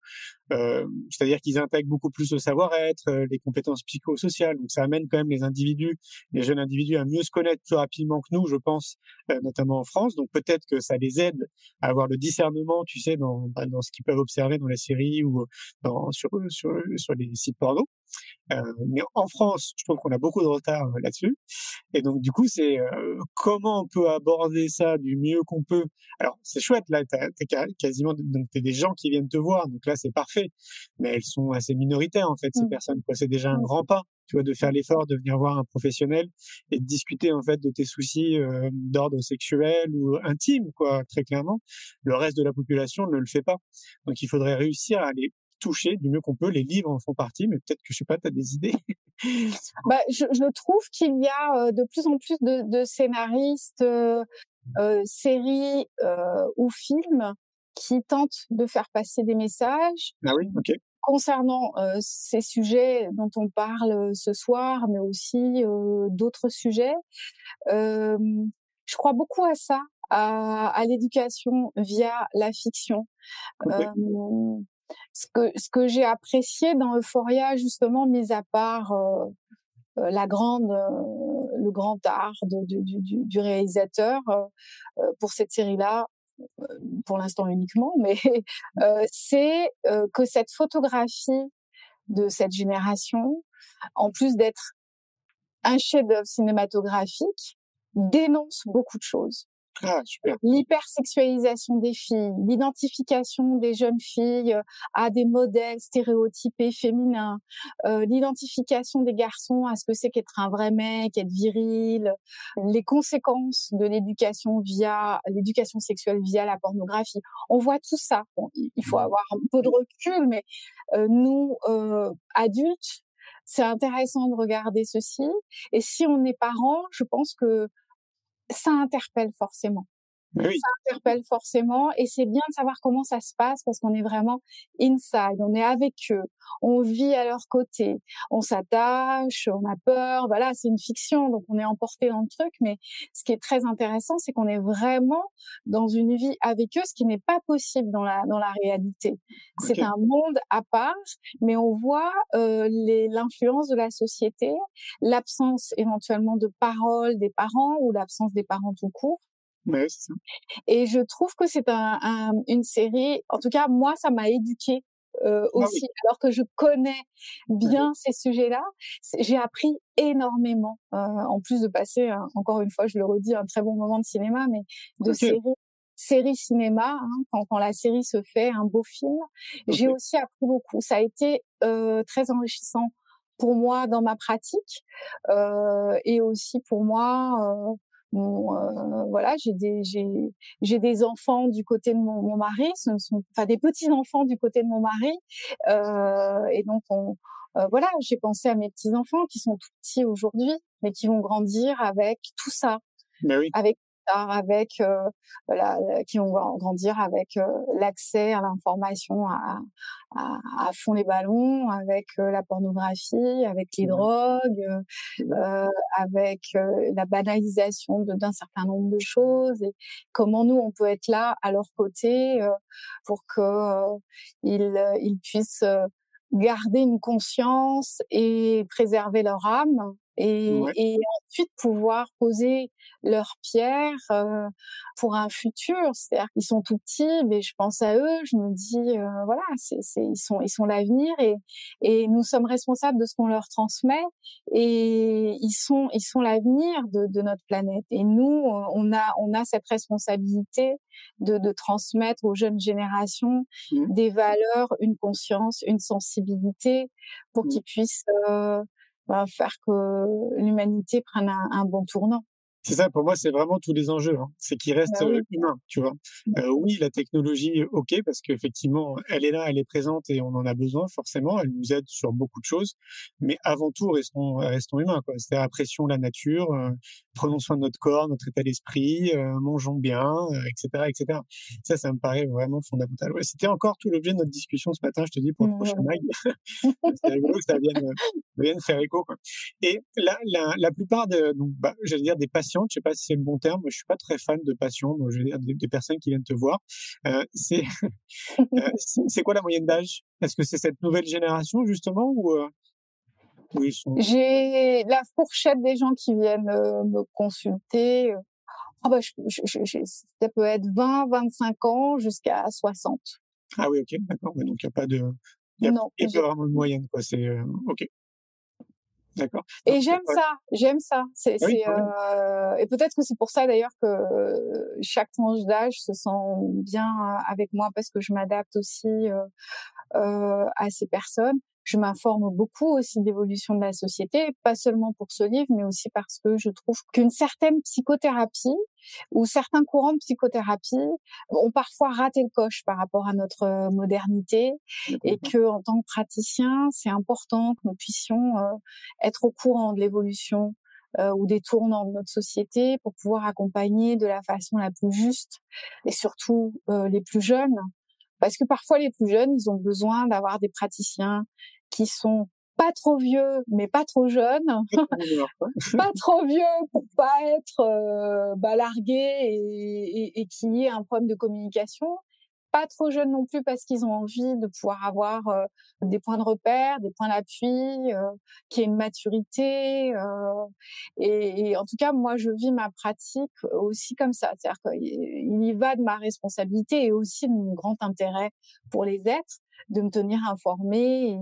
euh, c'est-à-dire qu'ils intègrent beaucoup plus le savoir-être, euh, les compétences psychosociales, donc ça amène quand même les individus, les jeunes individus à mieux se connaître plus rapidement que nous, je pense, euh, notamment en France, donc peut-être que ça les aide à avoir le discernement, tu sais, dans, bah, dans ce qu'ils peuvent observer dans la série ou dans, sur, sur, sur les sites porno. Euh, mais en France, je trouve qu'on a beaucoup de retard euh, là-dessus. Et donc, du coup, c'est euh, comment on peut aborder ça du mieux qu'on peut? Alors, c'est chouette, là, t'as, as quasiment donc t'es des gens qui viennent te voir, donc là, c'est parfait. Mais elles sont assez minoritaires, en fait, ces mmh. personnes. Quoi. C'est déjà un grand pas, tu vois, de faire l'effort de venir voir un professionnel et de discuter, en fait, de tes soucis d'ordre sexuel ou intime, quoi, très clairement. Le reste de la population ne le fait pas. Donc, il faudrait réussir à aller toucher du mieux qu'on peut. Les livres en font partie, mais peut-être que je sais pas, tu as des idées? *laughs* bah, je, je trouve qu'il y a euh, de plus en plus de, de scénaristes, euh, euh, séries ou films qui tentent de faire passer des messages. Ah oui, ok. Concernant ces sujets dont on parle ce soir, mais aussi d'autres sujets, je crois beaucoup à ça, à, à l'éducation via la fiction. Ce que j'ai apprécié dans Euphoria, justement, mis à part la grande, le grand art du, réalisateur pour cette série-là, pour l'instant uniquement, *laughs* mais c'est que cette photographie de cette génération, en plus d'être un chef-d'œuvre cinématographique, dénonce beaucoup de choses. Ah, L'hypersexualisation des filles, l'identification des jeunes filles euh, à des modèles stéréotypés féminins, euh, l'identification des garçons à ce que c'est qu'être un vrai mec, être viril, les conséquences de l'éducation via l'éducation sexuelle via la pornographie. On voit tout ça. il faut avoir un peu de recul, mais euh, nous euh, adultes, c'est intéressant de regarder ceci. Et si on est parent, je pense que ça interpelle forcément. Ça interpelle forcément et c'est bien de savoir comment ça se passe parce qu'on est vraiment inside, on est avec eux, on vit à leur côté, on s'attache, on a peur, voilà, c'est une fiction donc on est emporté dans le truc. Mais ce qui est très intéressant c'est qu'on est vraiment dans une vie avec eux ce qui n'est pas possible dans la dans la réalité. C'est un monde à part mais on voit euh, l'influence de la société, l'absence éventuellement de parole des parents ou l'absence des parents tout court Ouais, ça. Et je trouve que c'est un, un, une série, en tout cas, moi, ça m'a éduquée euh, ah aussi, alors que je connais bien ces sujets-là. J'ai appris énormément, euh, en plus de passer, encore une fois, je le redis, un très bon moment de cinéma, mais de série série cinéma, hein, quand, quand, la série se fait, un beau film. J'ai aussi appris beaucoup. Ça a été euh, très enrichissant pour moi dans ma pratique euh, et aussi pour moi euh, euh, voilà, j'ai des j'ai j'ai des enfants du côté de mon, mon mari, ce sont enfin des petits enfants du côté de mon mari, euh, et donc on euh, voilà, j'ai pensé à mes petits enfants qui sont tout petits aujourd'hui, mais qui vont grandir avec tout ça, ben oui. avec avec euh, la, qui vont grandir avec euh, l'accès à l'information à, à, à, fond les ballons, avec euh, la pornographie, avec les drogues, euh, avec la banalisation d'un certain nombre de choses et comment nous on peut être là à leur côté pour que ils, ils puissent garder une conscience et préserver leur âme et, et, ensuite pouvoir poser leur pierre euh, pour un futur. C'est-à-dire qu'ils sont tout petits, mais je pense à eux, je me dis euh, voilà, c'est, c'est, ils sont ils sont l'avenir et, et nous sommes responsables de ce qu'on leur transmet et ils sont ils sont l'avenir de, de notre planète. Et nous, on a on a cette responsabilité de, de transmettre aux jeunes générations mmh. des valeurs, une conscience, une sensibilité pour mmh. qu'ils puissent euh, va faire que l'humanité prenne un, bon tournant. C'est ça, pour moi, c'est vraiment tous les enjeux. Hein. C'est qu'il reste bah oui. humain, tu vois. Mmh. Euh, oui, la technologie, ok, parce qu'effectivement, elle est là, elle est présente et on en a besoin forcément. Elle nous aide sur beaucoup de choses, mais avant tout, restons, restons humains. C'est-à-dire apprécions la nature, euh, prenons soin de notre corps, notre état d'esprit, euh, mangeons bien, etc., etc. Ça, ça me paraît vraiment fondamental. Ouais, C'était encore tout l'objet de notre discussion ce matin. Je te dis pour le prochain mag. c'est rigolo que ça vienne, vienne faire écho. Quoi. Et la, la, la plupart de, donc, bah, j'allais dire des patients je sais pas si c'est le bon terme, je suis pas très fan de patients, je dire des, des, personnes qui viennent te voir. Euh, c'est *laughs* euh, c'est quoi la moyenne d'âge? Est-ce que c'est cette nouvelle génération justement ou euh, oui, sont... J'ai la fourchette des gens qui viennent euh, me consulter. Oh bah, je, je, je, ça peut être 20, 25 ans jusqu'à 60. Ah oui, ok, d'accord. donc il n'y a pas de, il y a, y a pas vraiment de moyenne, quoi. C'est euh, ok. D'accord. Et j'aime ça, j'aime ça. C'est, ah euh, et peut-être que c'est pour ça d'ailleurs que chaque tranche d'âge se sent bien avec moi parce que je m'adapte aussi euh, euh, à ces personnes. Je m'informe beaucoup aussi de l'évolution de la société, pas seulement pour ce livre, mais aussi parce que je trouve qu'une certaine psychothérapie ou certains courants de psychothérapie ont parfois raté le coche par rapport à notre euh, modernité et que en tant que praticien, c'est important que nous puissions euh, être au courant de l'évolution euh, ou des tournants de notre société pour pouvoir accompagner de la façon la plus juste et surtout euh, les plus jeunes parce que parfois, les plus jeunes, ils ont besoin d'avoir des praticiens qui sont pas trop vieux, mais pas trop jeunes, pas trop vieux *laughs* pour pas être euh, bah, et, et, et qui ait un problème de communication, pas trop jeunes non plus parce qu'ils ont envie de pouvoir avoir euh, des points de repère, des points d'appui, euh, qui est une maturité. Et, en tout cas, moi, je vis ma pratique aussi comme ça. C'est-à-dire qu'il y va de ma responsabilité et aussi de mon grand intérêt pour les êtres, de me tenir informée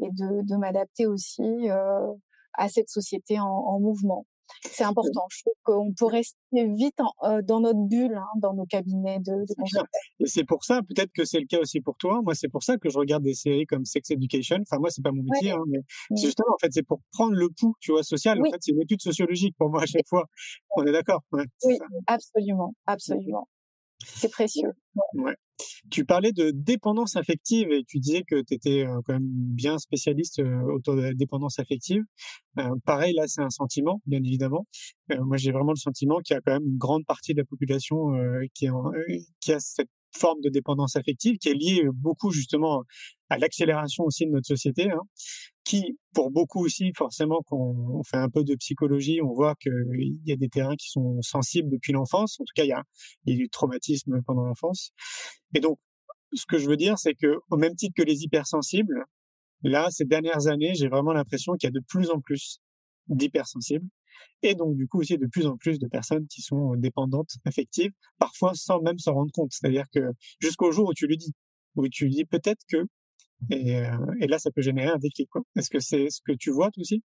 et, de, m'adapter aussi euh, à cette société en mouvement. C'est important. Je trouve qu'on peut rester vite en, euh, dans notre bulle, hein, dans nos cabinets de, de. Et c'est pour ça, peut-être que c'est le cas aussi pour toi. Moi, c'est pour ça que je regarde des séries comme Sex Education. Enfin, moi, c'est pas mon métier, Ouais. hein, mais Oui. c'est justement, en fait, c'est pour prendre le pouls, tu vois, social. Oui. En fait, c'est une étude sociologique pour moi à chaque fois. On est d'accord? Ouais, Oui, ça. absolument, absolument. C'est précieux. Ouais. Tu parlais de dépendance affective et tu disais que tu étais euh, quand même bien spécialiste euh, autour de la dépendance affective. Euh, pareil, là, c'est un sentiment, bien évidemment. Moi, j'ai vraiment le sentiment qu'il y a quand même une grande partie de la population qui a cette forme de dépendance affective qui est liée beaucoup justement à l'accélération aussi de notre société, hein, qui, pour beaucoup aussi, forcément, quand on fait un peu de psychologie, on voit qu'il y a des terrains qui sont sensibles depuis l'enfance. En tout cas, il y a, il y a du traumatisme pendant l'enfance. Et donc, ce que je veux dire, c'est que au même titre que les hypersensibles, là, ces dernières années, j'ai vraiment l'impression qu'il y a de plus en plus d'hypersensibles. Et donc, du coup, aussi de plus en plus de personnes qui sont dépendantes affectives, parfois sans même s'en rendre compte. C'est-à-dire que jusqu'au jour où tu lui dis, où tu dis peut-être que, et, euh, et là, ça peut générer un déclic. Est-ce que c'est ce que tu vois, toi aussi?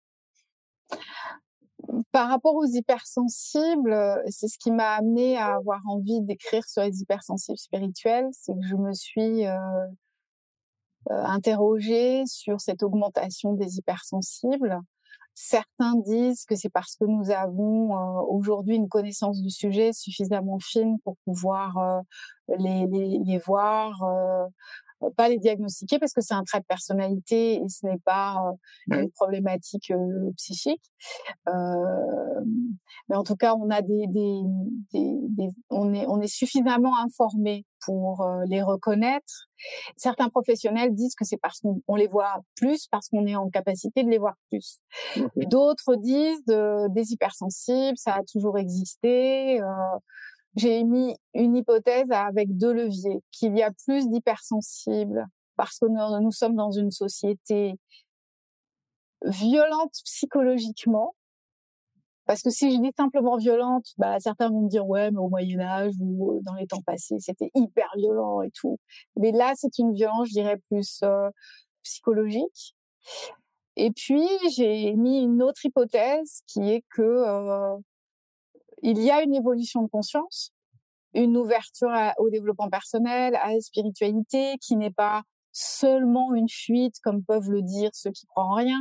Par rapport aux hypersensibles, euh, c'est ce qui m'a amené à avoir envie d'écrire sur les hypersensibles spirituels, c'est que je me suis euh, interrogée sur cette augmentation des hypersensibles. Certains disent que c'est parce que nous avons aujourd'hui une connaissance du sujet suffisamment fine pour pouvoir les, voir, pas les diagnostiquer parce que c'est un trait de personnalité et ce n'est pas euh, une problématique euh, psychique. Euh, mais en tout cas, on a des, des, des, des on est on est suffisamment informé pour euh, les reconnaître. Certains professionnels disent que c'est parce qu'on on les voit plus, parce qu'on est en capacité de les voir plus. D'autres disent de, des hypersensibles, ça a toujours existé. J'ai émis une hypothèse avec deux leviers, qu'il y a plus d'hypersensibles parce que nous, nous sommes dans une société violente psychologiquement. Parce que si je dis simplement violente, bah, certains vont me dire ouais, mais au Moyen Âge ou euh, dans les temps passés, c'était hyper violent et tout. Mais là, c'est une violence, je dirais, plus euh, psychologique. Et puis, j'ai mis une autre hypothèse qui est que euh, il y a une évolution de conscience, une ouverture à- au développement personnel, à la spiritualité, qui n'est pas seulement une fuite, comme peuvent le dire ceux qui croient en rien,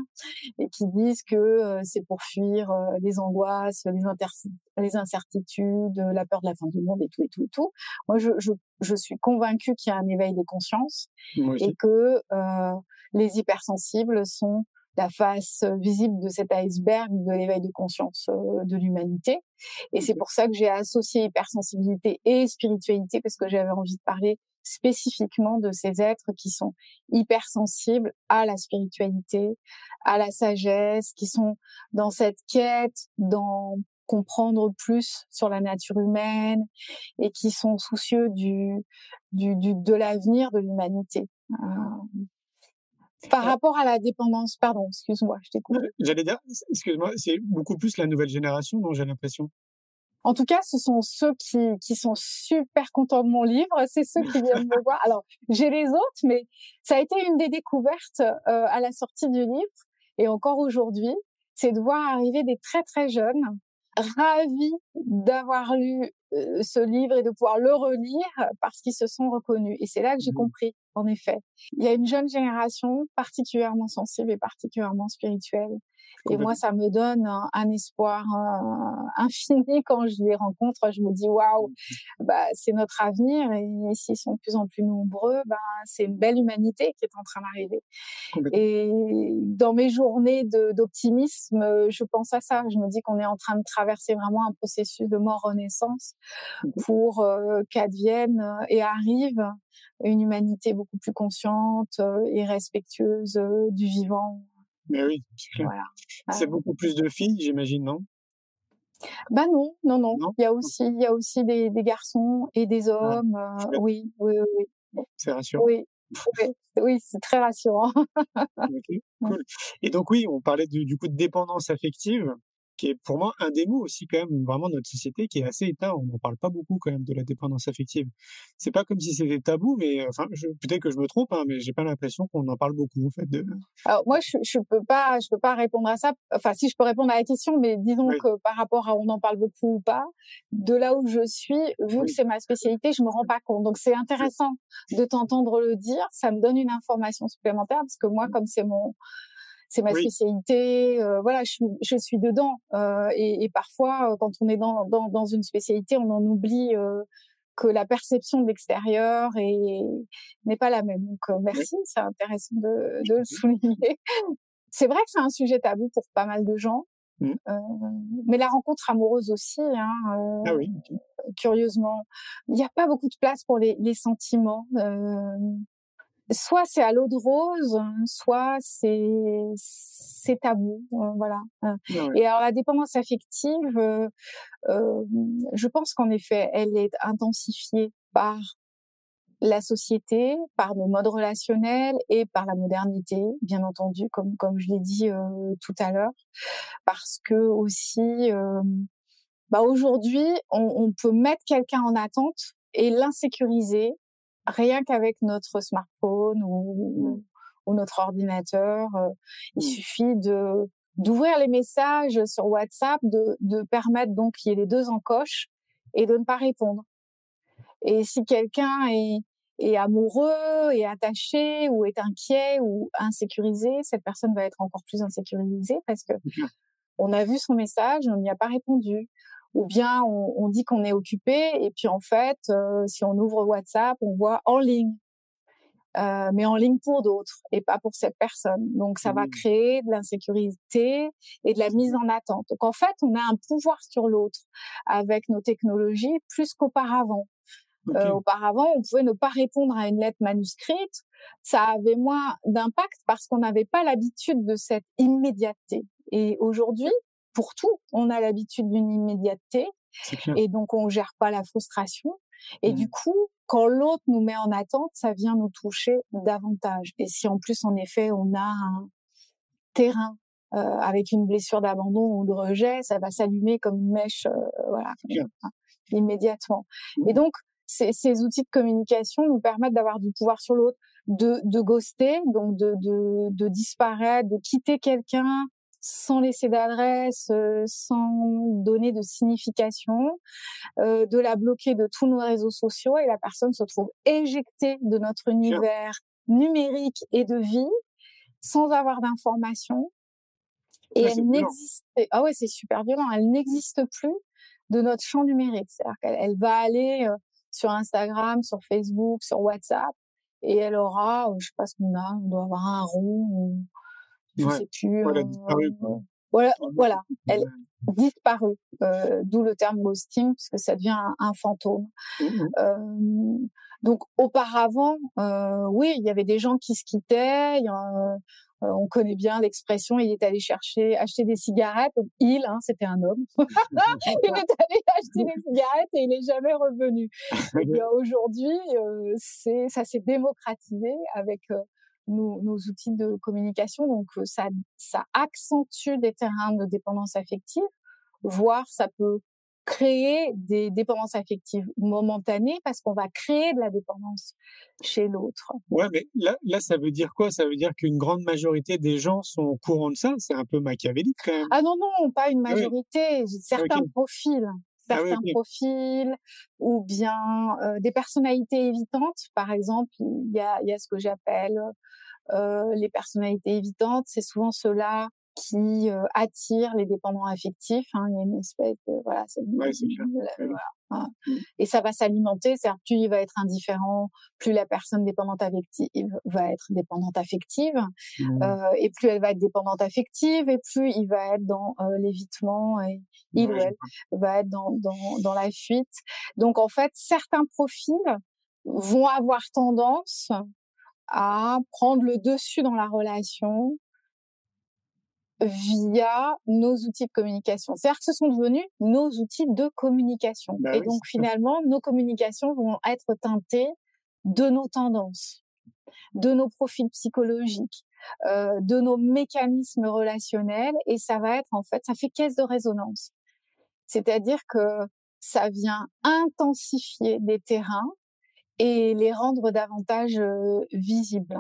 et qui disent que euh, c'est pour fuir euh, les angoisses, les, incertitudes, la peur de la fin du monde et tout et tout et tout. Moi, je, je, je suis convaincue qu'il y a un éveil des consciences et que euh, les hypersensibles sont la face visible de cet iceberg de l'éveil de conscience de l'humanité. Et c'est pour ça que j'ai associé hypersensibilité et spiritualité parce que j'avais envie de parler spécifiquement de ces êtres qui sont hypersensibles à la spiritualité, à la sagesse, qui sont dans cette quête, dans comprendre plus sur la nature humaine et qui sont soucieux du, du, du de l'avenir de l'humanité. Euh, par rapport à la dépendance, pardon, excuse-moi, je t'ai coupé. J'allais dire, excuse-moi, c'est beaucoup plus la nouvelle génération dont j'ai l'impression. En tout cas, ce sont ceux qui, qui sont super contents de mon livre. C'est ceux qui viennent me voir. Alors, j'ai les autres, mais ça a été une des découvertes euh, à la sortie du livre et encore aujourd'hui, c'est de voir arriver des très très jeunes ravis d'avoir lu euh, ce livre et de pouvoir le relire parce qu'ils se sont reconnus. Et c'est là que j'ai Mhm. compris, en effet. Il y a une jeune génération particulièrement sensible et particulièrement spirituelle. Et moi, ça me donne un, un espoir euh, infini quand je les rencontre. Je me dis, waouh, bah, c'est notre avenir. Et s'ils sont de plus en plus nombreux, bah, c'est une belle humanité qui est en train d'arriver. Et dans mes journées d'optimisme, je pense à ça. Je me dis qu'on est en train de traverser vraiment un processus de mort-renaissance pour euh, qu'advienne euh, et arrive une humanité beaucoup plus consciente euh, et respectueuse du vivant. Mais oui, c'est. Voilà. Euh, beaucoup plus de filles, j'imagine, non? Bah non, non, non. Non? Il y a aussi, il y a aussi des, des garçons et des hommes. euh, oui, oui, oui, oui. Bon, c'est rassurant. Oui, *laughs* oui, oui c'est très rassurant. *laughs* cool. Et donc oui, on parlait de, du coup de dépendance affective qui est pour moi un des mots aussi quand même vraiment de notre société qui est assez éteint. On n'en parle pas beaucoup quand même de la dépendance affective. C'est pas comme si c'était tabou, mais euh, enfin peut-être que je me trompe, hein, mais j'ai pas l'impression qu'on en parle beaucoup en fait. De... Alors moi je, je peux pas je peux pas répondre à ça. Enfin si je peux répondre à la question, mais disons que par rapport à on en parle beaucoup ou pas, de là où je suis, vu que c'est ma spécialité, je me rends pas compte. Donc c'est intéressant de t'entendre le dire. Ça me donne une information supplémentaire parce que moi mmh. comme c'est mon c'est ma spécialité. Euh, voilà, je suis, je suis dedans. Euh, et, et, parfois, euh, quand on est dans, dans, dans une spécialité, on en oublie euh, que la perception de l'extérieur n'est pas la même. Donc, euh, merci, c'est intéressant de, de le souligner. *laughs* c'est vrai que c'est un sujet tabou pour pas mal de gens. Mmh. mais la rencontre amoureuse aussi, hein, ah oui, curieusement, il n'y a pas beaucoup de place pour les, les sentiments soit c'est à l'eau de rose, soit c'est c'est tabou, euh, voilà. Ah et alors la dépendance affective, euh, euh, je pense qu'en effet, elle est intensifiée par la société, par nos modes relationnels et par la modernité, bien entendu, comme comme je l'ai dit tout à l'heure, parce que aussi, bah aujourd'hui, on, on peut mettre quelqu'un en attente et l'insécuriser rien qu'avec notre smartphone ou, ou notre ordinateur. Euh, il mmh. suffit de d'ouvrir les messages sur WhatsApp, de, de permettre donc qu'il y ait les deux encoches et de ne pas répondre. Et si quelqu'un est, est amoureux, est attaché ou est inquiet ou insécurisé, cette personne va être encore plus insécurisée parce que on a vu son message, on n'y a pas répondu ou bien on, on dit qu'on est occupé et puis en fait, euh, si on ouvre WhatsApp, on voit en ligne, euh, mais en ligne pour d'autres et pas pour cette personne. Donc ça va mmh. créer de l'insécurité et de la mise en attente. Donc en fait, on a un pouvoir sur l'autre avec nos technologies plus qu'auparavant. Euh, auparavant, on pouvait ne pas répondre à une lettre manuscrite. Ça avait moins d'impact parce qu'on n'avait pas l'habitude de cette immédiateté. Et aujourd'hui, pour tout, on a l'habitude d'une immédiateté et donc on gère pas la frustration. Et du mmh. coup, quand l'autre nous met en attente, ça vient nous toucher davantage. Et si en plus, en effet, on a un terrain euh, avec une blessure d'abandon ou de rejet, ça va s'allumer comme une mèche, euh, voilà, immédiatement. Et mmh. donc, ces, ces, outils de communication nous permettent d'avoir du pouvoir sur l'autre, de, de ghoster, donc de, de, de disparaître, de quitter quelqu'un sans laisser d'adresse, euh, sans donner de signification, euh, de la bloquer de tous nos réseaux sociaux et la personne se trouve éjectée de notre univers numérique et de vie sans avoir d'informations. Et elle n'existe, ah ouais, c'est super violent. Elle n'existe plus de notre champ numérique. C'est-à-dire qu'elle va aller euh, sur Instagram, sur Facebook, sur WhatsApp, et elle aura, je sais pas ce qu'on a, on doit avoir un rond ou je sais plus. Voilà, euh, voilà, voilà, elle disparue. Euh, D'où le terme ghosting, puisque ça devient un, fantôme. Mmh euh, donc auparavant, euh, oui, il y avait des gens qui se quittaient. Y on connaît bien l'expression, il est allé chercher, acheter des cigarettes. Il, hein, c'était un homme. *laughs* il est allé acheter des cigarettes et il n'est jamais revenu. *laughs* Aujourd'hui, euh, c'est, ça s'est démocratisé avec nos, nos, outils de communication. Donc, euh, ça, ça accentue des terrains de dépendance affective, voire ça peut créer des dépendances affectives momentanées parce qu'on va créer de la dépendance chez l'autre. Ouais, mais là, là, ça veut dire quoi? Ça veut dire qu'une grande majorité des gens sont au courant de ça? C'est un peu machiavélique quand même. Ah non, non, pas une ah majorité. Certains profils ah certains profils ou bien euh, des personnalités évitantes. Par exemple, il y a, il y a ce que j'appelle euh, les personnalités évitantes. C'est souvent ceux-là qui euh, attire les dépendants affectifs. Hein. Il y a une espèce de voilà, ouais, voilà hein. mmh. et ça va s'alimenter. C'est-à-dire plus il va être indifférent, plus la personne dépendante affective va être dépendante affective, mmh. euh, et plus elle va être dépendante affective, et plus il va être dans euh, l'évitement et il ou elle va être dans, dans dans la fuite. Donc en fait, certains profils vont avoir tendance à prendre le dessus dans la relation via nos outils de communication. C'est-à-dire que ce sont devenus nos outils de communication. Bah et donc finalement, nos communications vont être teintées de nos tendances, de nos profils psychologiques, euh, de nos mécanismes relationnels, et ça va être en fait, ça fait caisse de résonance. C'est-à-dire que ça vient intensifier des terrains et les rendre davantage euh, visibles.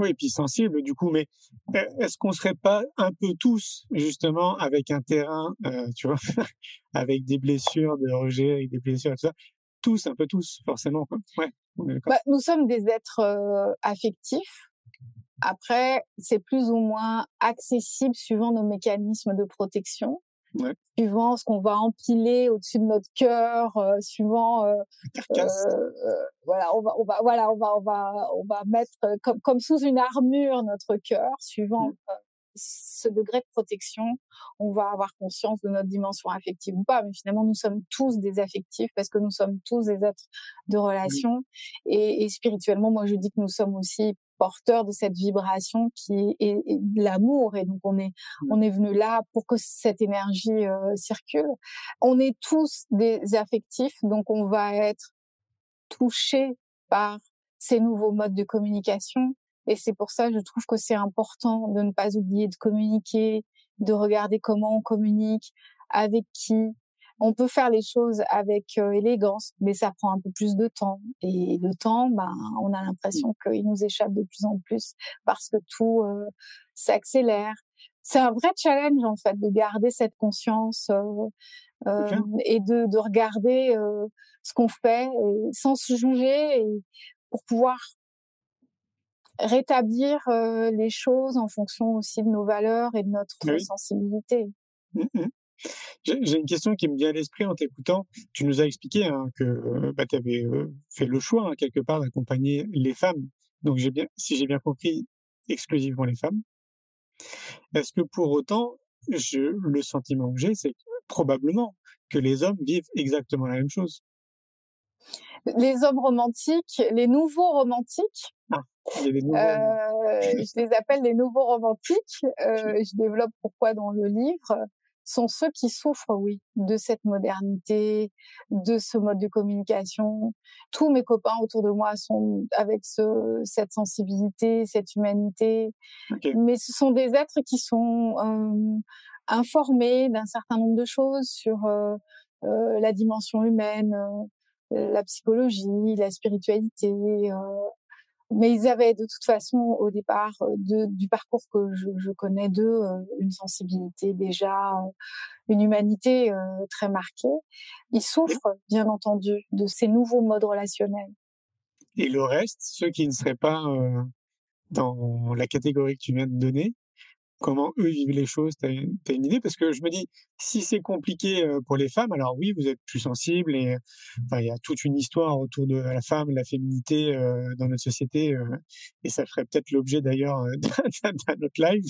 Oui, et puis sensibles du coup. Mais euh, est-ce qu'on serait pas un peu tous justement avec un terrain, euh, tu vois, *laughs* avec des blessures de rejet, avec des blessures et tout ça, tous, un peu tous, forcément. Quoi? Ouais. Bah, nous sommes des êtres affectifs. Après, c'est plus ou moins accessible suivant nos mécanismes de protection ouais. suivant ce qu'on va empiler au-dessus de notre cœur, euh, suivant euh, euh, voilà, on va on va voilà, on va on va on va mettre comme comme sous une armure notre cœur, suivant mmh. ce degré de protection, on va avoir conscience de notre dimension affective ou pas. Mais finalement, nous sommes tous des affectifs parce que nous sommes tous des êtres de relation. Et, et spirituellement, moi, je dis que nous sommes aussi porteur de cette vibration qui est, de l'amour et donc on est mmh. on est venu là pour que cette énergie euh, circule. On est tous des affectifs donc on va être touché par ces nouveaux modes de communication et c'est pour ça je trouve que c'est important de ne pas oublier de communiquer, de regarder comment on communique, avec qui, on peut faire les choses avec euh, élégance, mais ça prend un peu plus de temps. Et le temps, ben, on a l'impression qu'il nous échappe de plus en plus parce que tout euh, s'accélère. C'est un vrai challenge en fait de garder cette conscience euh, et de, de regarder ce qu'on fait sans se juger et pour pouvoir rétablir les choses en fonction aussi de nos valeurs et de notre sensibilité. Mmh j'ai une question qui me vient à l'esprit en t'écoutant. Tu nous as expliqué hein, que euh, bah, tu avais euh, fait le choix hein, quelque part d'accompagner les femmes. Donc j'ai bien, si j'ai bien compris, exclusivement les femmes. Est-ce que pour autant, je, le sentiment que j'ai, c'est probablement que les hommes vivent exactement la même chose? Les hommes romantiques, les nouveaux romantiques, ah, les nouveaux euh, je les appelle les nouveaux romantiques. *laughs* Euh, je développe pourquoi dans le livre sont ceux qui souffrent, oui, de cette modernité, de ce mode de communication. Tous mes copains autour de moi sont avec ce, cette sensibilité, cette humanité. Mais ce sont des êtres qui sont euh, informés d'un certain nombre de choses sur euh, euh, la dimension humaine, la psychologie, la spiritualité, mais ils avaient de toute façon au départ euh, de, du parcours que je, je connais d'eux euh, une sensibilité déjà, euh, une humanité très marquée. Ils souffrent bien entendu de ces nouveaux modes relationnels. Et le reste, ceux qui ne seraient pas dans la catégorie que tu viens de donner, comment eux vivent les choses T'as as une idée? Parce que je me dis, si c'est compliqué pour les femmes, alors oui, vous êtes plus sensibles et enfin, il y a toute une histoire autour de la femme, la féminité dans notre société et ça ferait peut-être l'objet d'ailleurs *laughs* d'un autre live.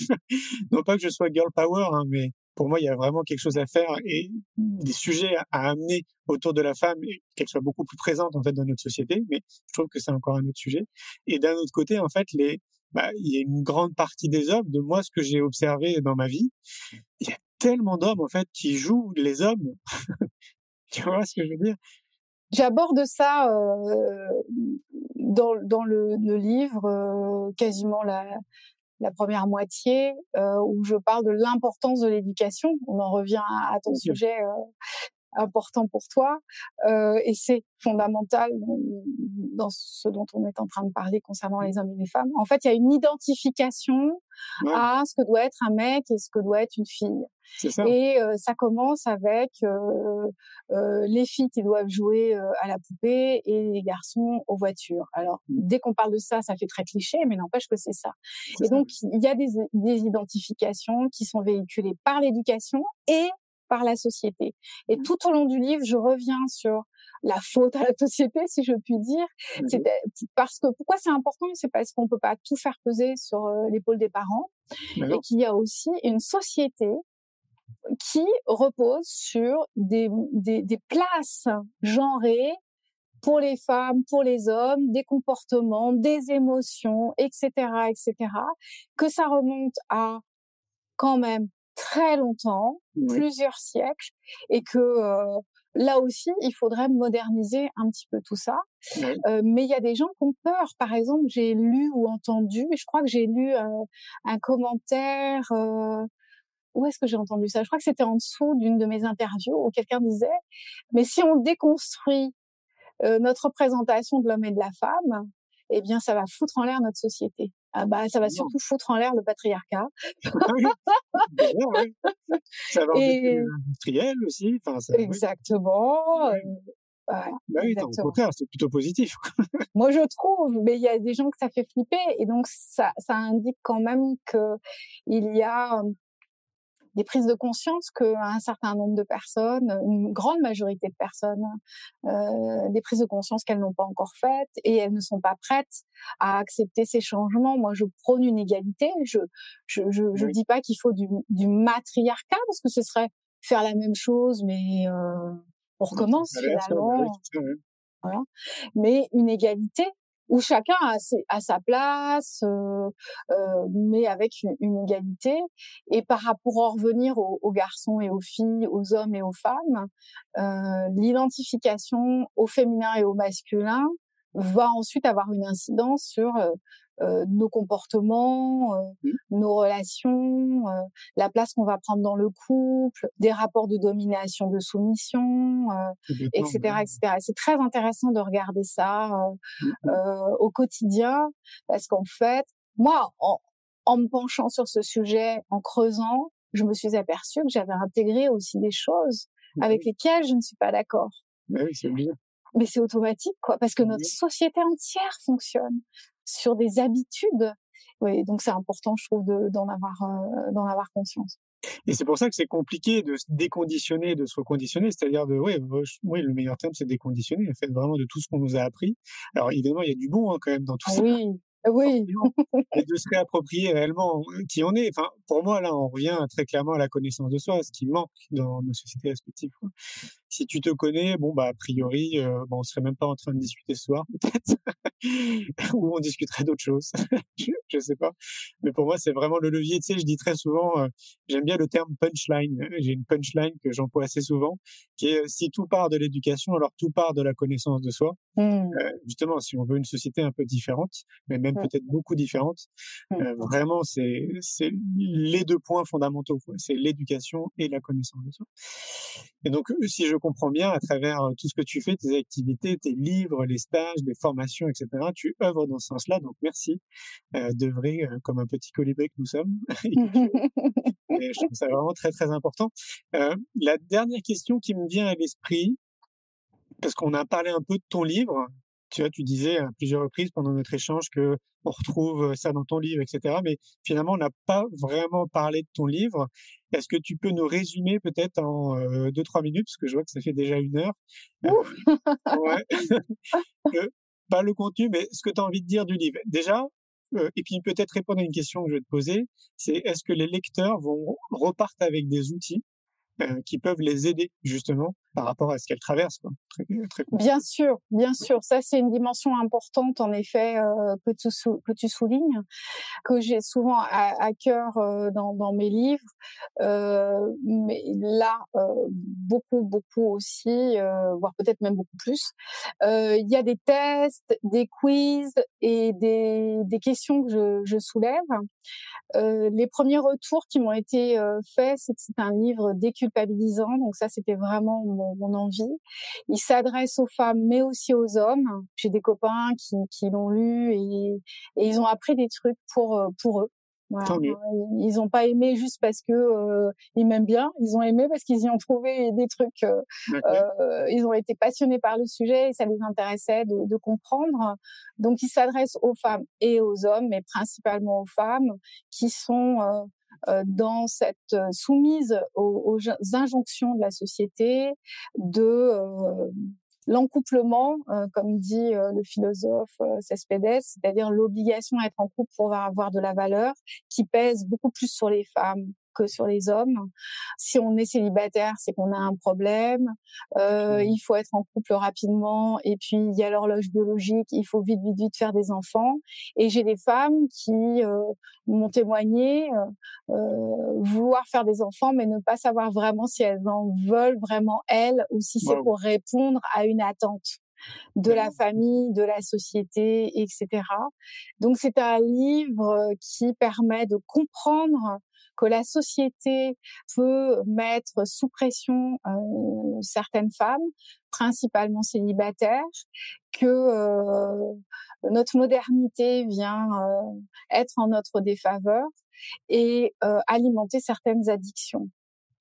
non pas que je sois girl power, hein, mais pour moi, il y a vraiment quelque chose à faire et des sujets à, amener autour de la femme et qu'elle soit beaucoup plus présente en fait dans notre société. Mais je trouve que c'est encore un autre sujet. Et d'un autre côté, en fait, les bah, il y a une grande partie des hommes, de moi, ce que j'ai observé dans ma vie, il y a tellement d'hommes, en fait, qui jouent les hommes. *laughs* tu vois ce que je veux dire? J'aborde ça euh, dans, dans le, le livre, euh, quasiment la, la première moitié, euh, où je parle de l'importance de l'éducation. On en revient à, ton sujet important pour toi euh, et c'est fondamental dans ce dont on est en train de parler concernant les hommes et les femmes. En fait, il y a une identification à ce que doit être un mec et ce que doit être une fille. Ça. Et euh, ça commence avec euh, euh, les filles qui doivent jouer euh, à la poupée et les garçons aux voitures. Alors, mmh. dès qu'on parle de ça, ça fait très cliché, mais n'empêche que c'est ça. Et donc, il y a des, des identifications qui sont véhiculées par l'éducation et par la société. Et mmh. tout au long du livre, je reviens sur la faute à la société, *laughs* si je puis dire. C'est parce que pourquoi c'est important, c'est parce qu'on peut pas tout faire peser sur euh, l'épaule des parents et qu'il y a aussi une société qui repose sur des, des, des places genrées pour les femmes, pour les hommes, des comportements, des émotions, etc., etc., que ça remonte à quand même très longtemps, plusieurs siècles, et que euh, Là aussi, il faudrait moderniser un petit peu tout ça. Euh, mais il y a des gens qui ont peur. Par exemple, j'ai lu ou entendu, je crois que j'ai lu euh, un commentaire. Euh, où est-ce que j'ai entendu ça? Je crois que c'était en dessous d'une de mes interviews où quelqu'un disait "Mais si on déconstruit notre représentation de l'homme et de la femme, eh bien, ça va foutre en l'air notre société." Ah bah, ça va surtout foutre en l'air le patriarcat. Ça va et... industriel aussi. Enfin, ça, exactement. Oui. Bah oui, au contraire, c'est plutôt positif. Moi, je trouve, mais il y a des gens que ça fait flipper, et donc ça, ça indique quand même que il y a des prises de conscience qu'un certain nombre de personnes, une grande majorité de personnes, euh, des prises de conscience qu'elles n'ont pas encore faites et elles ne sont pas prêtes à accepter ces changements. Moi, je prône une égalité. Je je je, je dis pas qu'il faut du, du matriarcat parce que ce serait faire la même chose, mais euh, on recommence finalement. Voilà. Mais une égalité où chacun a, sa place, euh, euh, mais avec une, égalité. Et par rapport à revenir aux, garçons et aux filles, aux hommes et aux femmes, euh, l'identification au féminin et au masculin va ensuite avoir une incidence sur euh, nos comportements, euh, mmh. nos relations, euh, la place qu'on va prendre dans le couple, des rapports de domination, de soumission, etc., etc. C'est très intéressant de regarder ça mmh au quotidien parce qu'en fait, moi, en, en me penchant sur ce sujet, en creusant, je me suis aperçue que j'avais intégré aussi des choses avec lesquelles je ne suis pas d'accord. Mais oui, c'est bien. Mais c'est automatique, quoi, parce que notre société entière fonctionne sur des habitudes. Oui, donc c'est important, je trouve, d'en avoir, euh, d'en avoir conscience. Et c'est pour ça que c'est compliqué de se déconditionner, de se reconditionner. C'est-à-dire de, oui, oui, le meilleur terme, c'est déconditionner, en fait, vraiment de tout ce qu'on nous a appris. Alors, évidemment, il y a du bon, hein, quand même, dans tout ça. Oui. Oui. et de se réapproprier réellement qui on est. Enfin, pour moi, là, on revient très clairement à la connaissance de soi, ce qui manque dans nos sociétés respectives. Si tu te connais, bon, bah, a priori, euh, bon, on serait même pas en train de discuter ce soir, *laughs* peut-être, *laughs* ou on discuterait d'autres choses. *laughs* je, je, sais pas. Mais pour moi, c'est vraiment le levier. Tu sais, je dis très souvent, euh, j'aime bien le terme punchline. J'ai une punchline que j'emploie assez souvent, qui est si tout part de l'éducation, alors tout part de la connaissance de soi. Mmh. Euh, justement, si on veut une société un peu différente, mais même mmh. peut-être beaucoup différente, mmh. euh, vraiment, c'est les deux points fondamentaux. C'est l'éducation et la connaissance de soi. Et donc, si je comprends bien, à travers tout ce que tu fais, tes activités, tes livres, les stages, les formations, etc., tu œuvres dans ce sens-là. Donc, merci euh, d'œuvrer euh, comme un petit colibri que nous sommes. *laughs* *laughs* et je trouve ça vraiment très, très important. Euh, la dernière question qui me vient à l'esprit, parce qu'on a parlé un peu de ton livre, tu vois, tu disais à plusieurs reprises pendant notre échange que on retrouve ça dans ton livre, etc. Mais finalement, on n'a pas vraiment parlé de ton livre. Est-ce que tu peux nous résumer peut-être en euh, deux trois minutes, parce que je vois que ça fait déjà une heure. ouais. *laughs* *laughs* pas le contenu, mais ce que tu as envie de dire du livre. Déjà, euh, et puis peut-être répondre à une question que je vais te poser, c'est est-ce que les lecteurs vont repartent avec des outils euh, qui peuvent les aider justement par rapport à ce qu'elles traversent. Quoi. Bien sûr, bien sûr. Ça, c'est une dimension importante, en effet, euh, que, tu soulignes, que j'ai souvent à, cœur euh, dans, mes livres. Euh, mais là, beaucoup, beaucoup aussi, voire peut-être même beaucoup plus. Il y a des tests, des quiz et des, des questions que je, je soulève. les premiers retours qui m'ont été faits, c'est que c'est un livre déculpabilisant. Donc ça, c'était vraiment mon, envie. Il s'adresse aux femmes, mais aussi aux hommes. J'ai des copains qui, qui l'ont lu et, et, ils ont appris des trucs pour euh, pour eux. Voilà. Ils n'ont pas aimé juste parce que euh, ils m'aiment bien. Ils ont aimé parce qu'ils y ont trouvé des trucs. Euh, euh, ils ont été passionnés par le sujet et ça les intéressait de, de comprendre. Donc, ils s'adressent aux femmes et aux hommes, mais principalement aux femmes qui sont dans cette euh, soumise aux, injonctions de la société, de euh, l'encouplement, comme dit le philosophe Cespedes, c'est-à-dire l'obligation à être en couple pour avoir de la valeur, qui pèse beaucoup plus sur les femmes que sur les hommes. Si on est célibataire, c'est qu'on a un problème. Euh, il faut être en couple rapidement et puis il y a l'horloge biologique. Il faut vite, vite, vite faire des enfants. Et j'ai des femmes qui euh, m'ont témoigné euh, vouloir faire des enfants, mais ne pas savoir vraiment si elles en veulent vraiment elles ou si c'est pour répondre à une attente de la famille, de la société, etc. Donc c'est un livre qui permet de comprendre que la société peut mettre sous pression euh, certaines femmes, principalement célibataires, que euh, notre modernité vient euh, être en notre défaveur et alimenter certaines addictions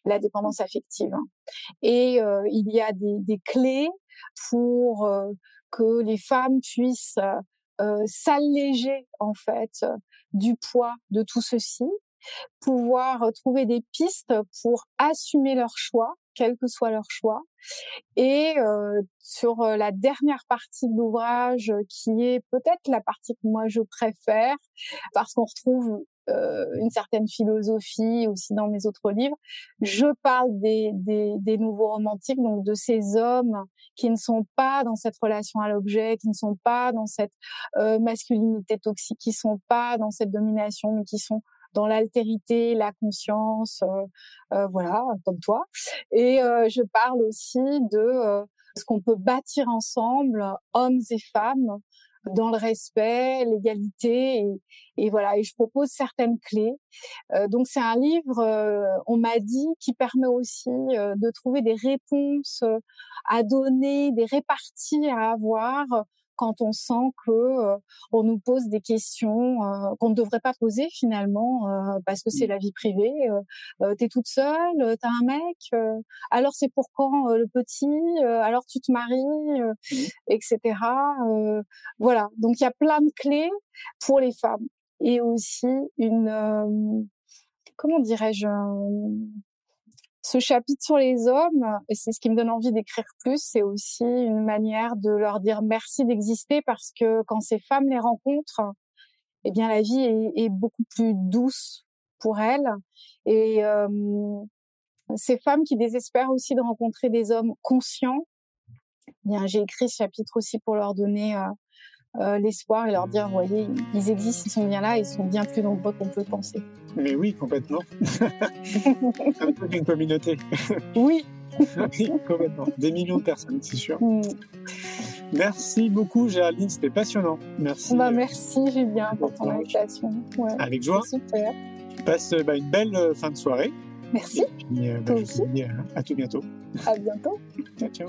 la dépendance affective. Hein. Et il y a des, des clés pour que les femmes puissent s'alléger en fait du poids de tout ceci, pouvoir trouver des pistes pour assumer leur choix, quel que soit leur choix. Et sur la dernière partie de l'ouvrage, qui est peut-être la partie que moi je préfère, parce qu'on retrouve une certaine philosophie aussi dans mes autres livres. Je parle des, nouveaux romantiques, donc de ces hommes qui ne sont pas dans cette relation à l'objet, qui ne sont pas dans cette masculinité toxique, qui sont pas dans cette domination, mais qui sont dans l'altérité, la conscience, euh, euh voilà, comme toi. Et euh, je parle aussi de ce qu'on peut bâtir ensemble, hommes et femmes, dans le respect, l'égalité et, et, voilà. Et je propose certaines clés. Euh, donc c'est un livre, euh, on m'a dit, qui permet aussi euh, de trouver des réponses à donner, des réparties à avoir quand on sent que euh, on nous pose des questions euh, qu'on ne devrait pas poser finalement euh, parce que c'est la vie privée. T'es toute seule, t'as un mec. alors c'est pour quand le petit Alors tu te maries, etc. voilà. Donc il y a plein de clés pour les femmes et aussi une comment dirais-je ce chapitre sur les hommes, et c'est ce qui me donne envie d'écrire plus, c'est aussi une manière de leur dire merci d'exister parce que quand ces femmes les rencontrent, eh bien la vie est, beaucoup plus douce pour elles. Et euh, ces femmes qui désespèrent aussi de rencontrer des hommes conscients, eh bien j'ai écrit ce chapitre aussi pour leur donner euh, euh, l'espoir et leur dire, voyez, ils existent, ils sont bien là, ils sont bien plus nombreux qu'on peut penser. Mais oui, complètement. *laughs* un peu une communauté. oui. oui, complètement. Des millions de personnes, c'est sûr. Mm. Merci beaucoup, Géraldine, c'était passionnant. Merci. Bah, merci, Julien, pour ton invitation. Ouais. Avec joie. Super. Passe bah, une belle euh, fin de soirée. Merci. Et bah, Toi aussi. Dis, à tout bientôt. À bientôt. ciao. ciao.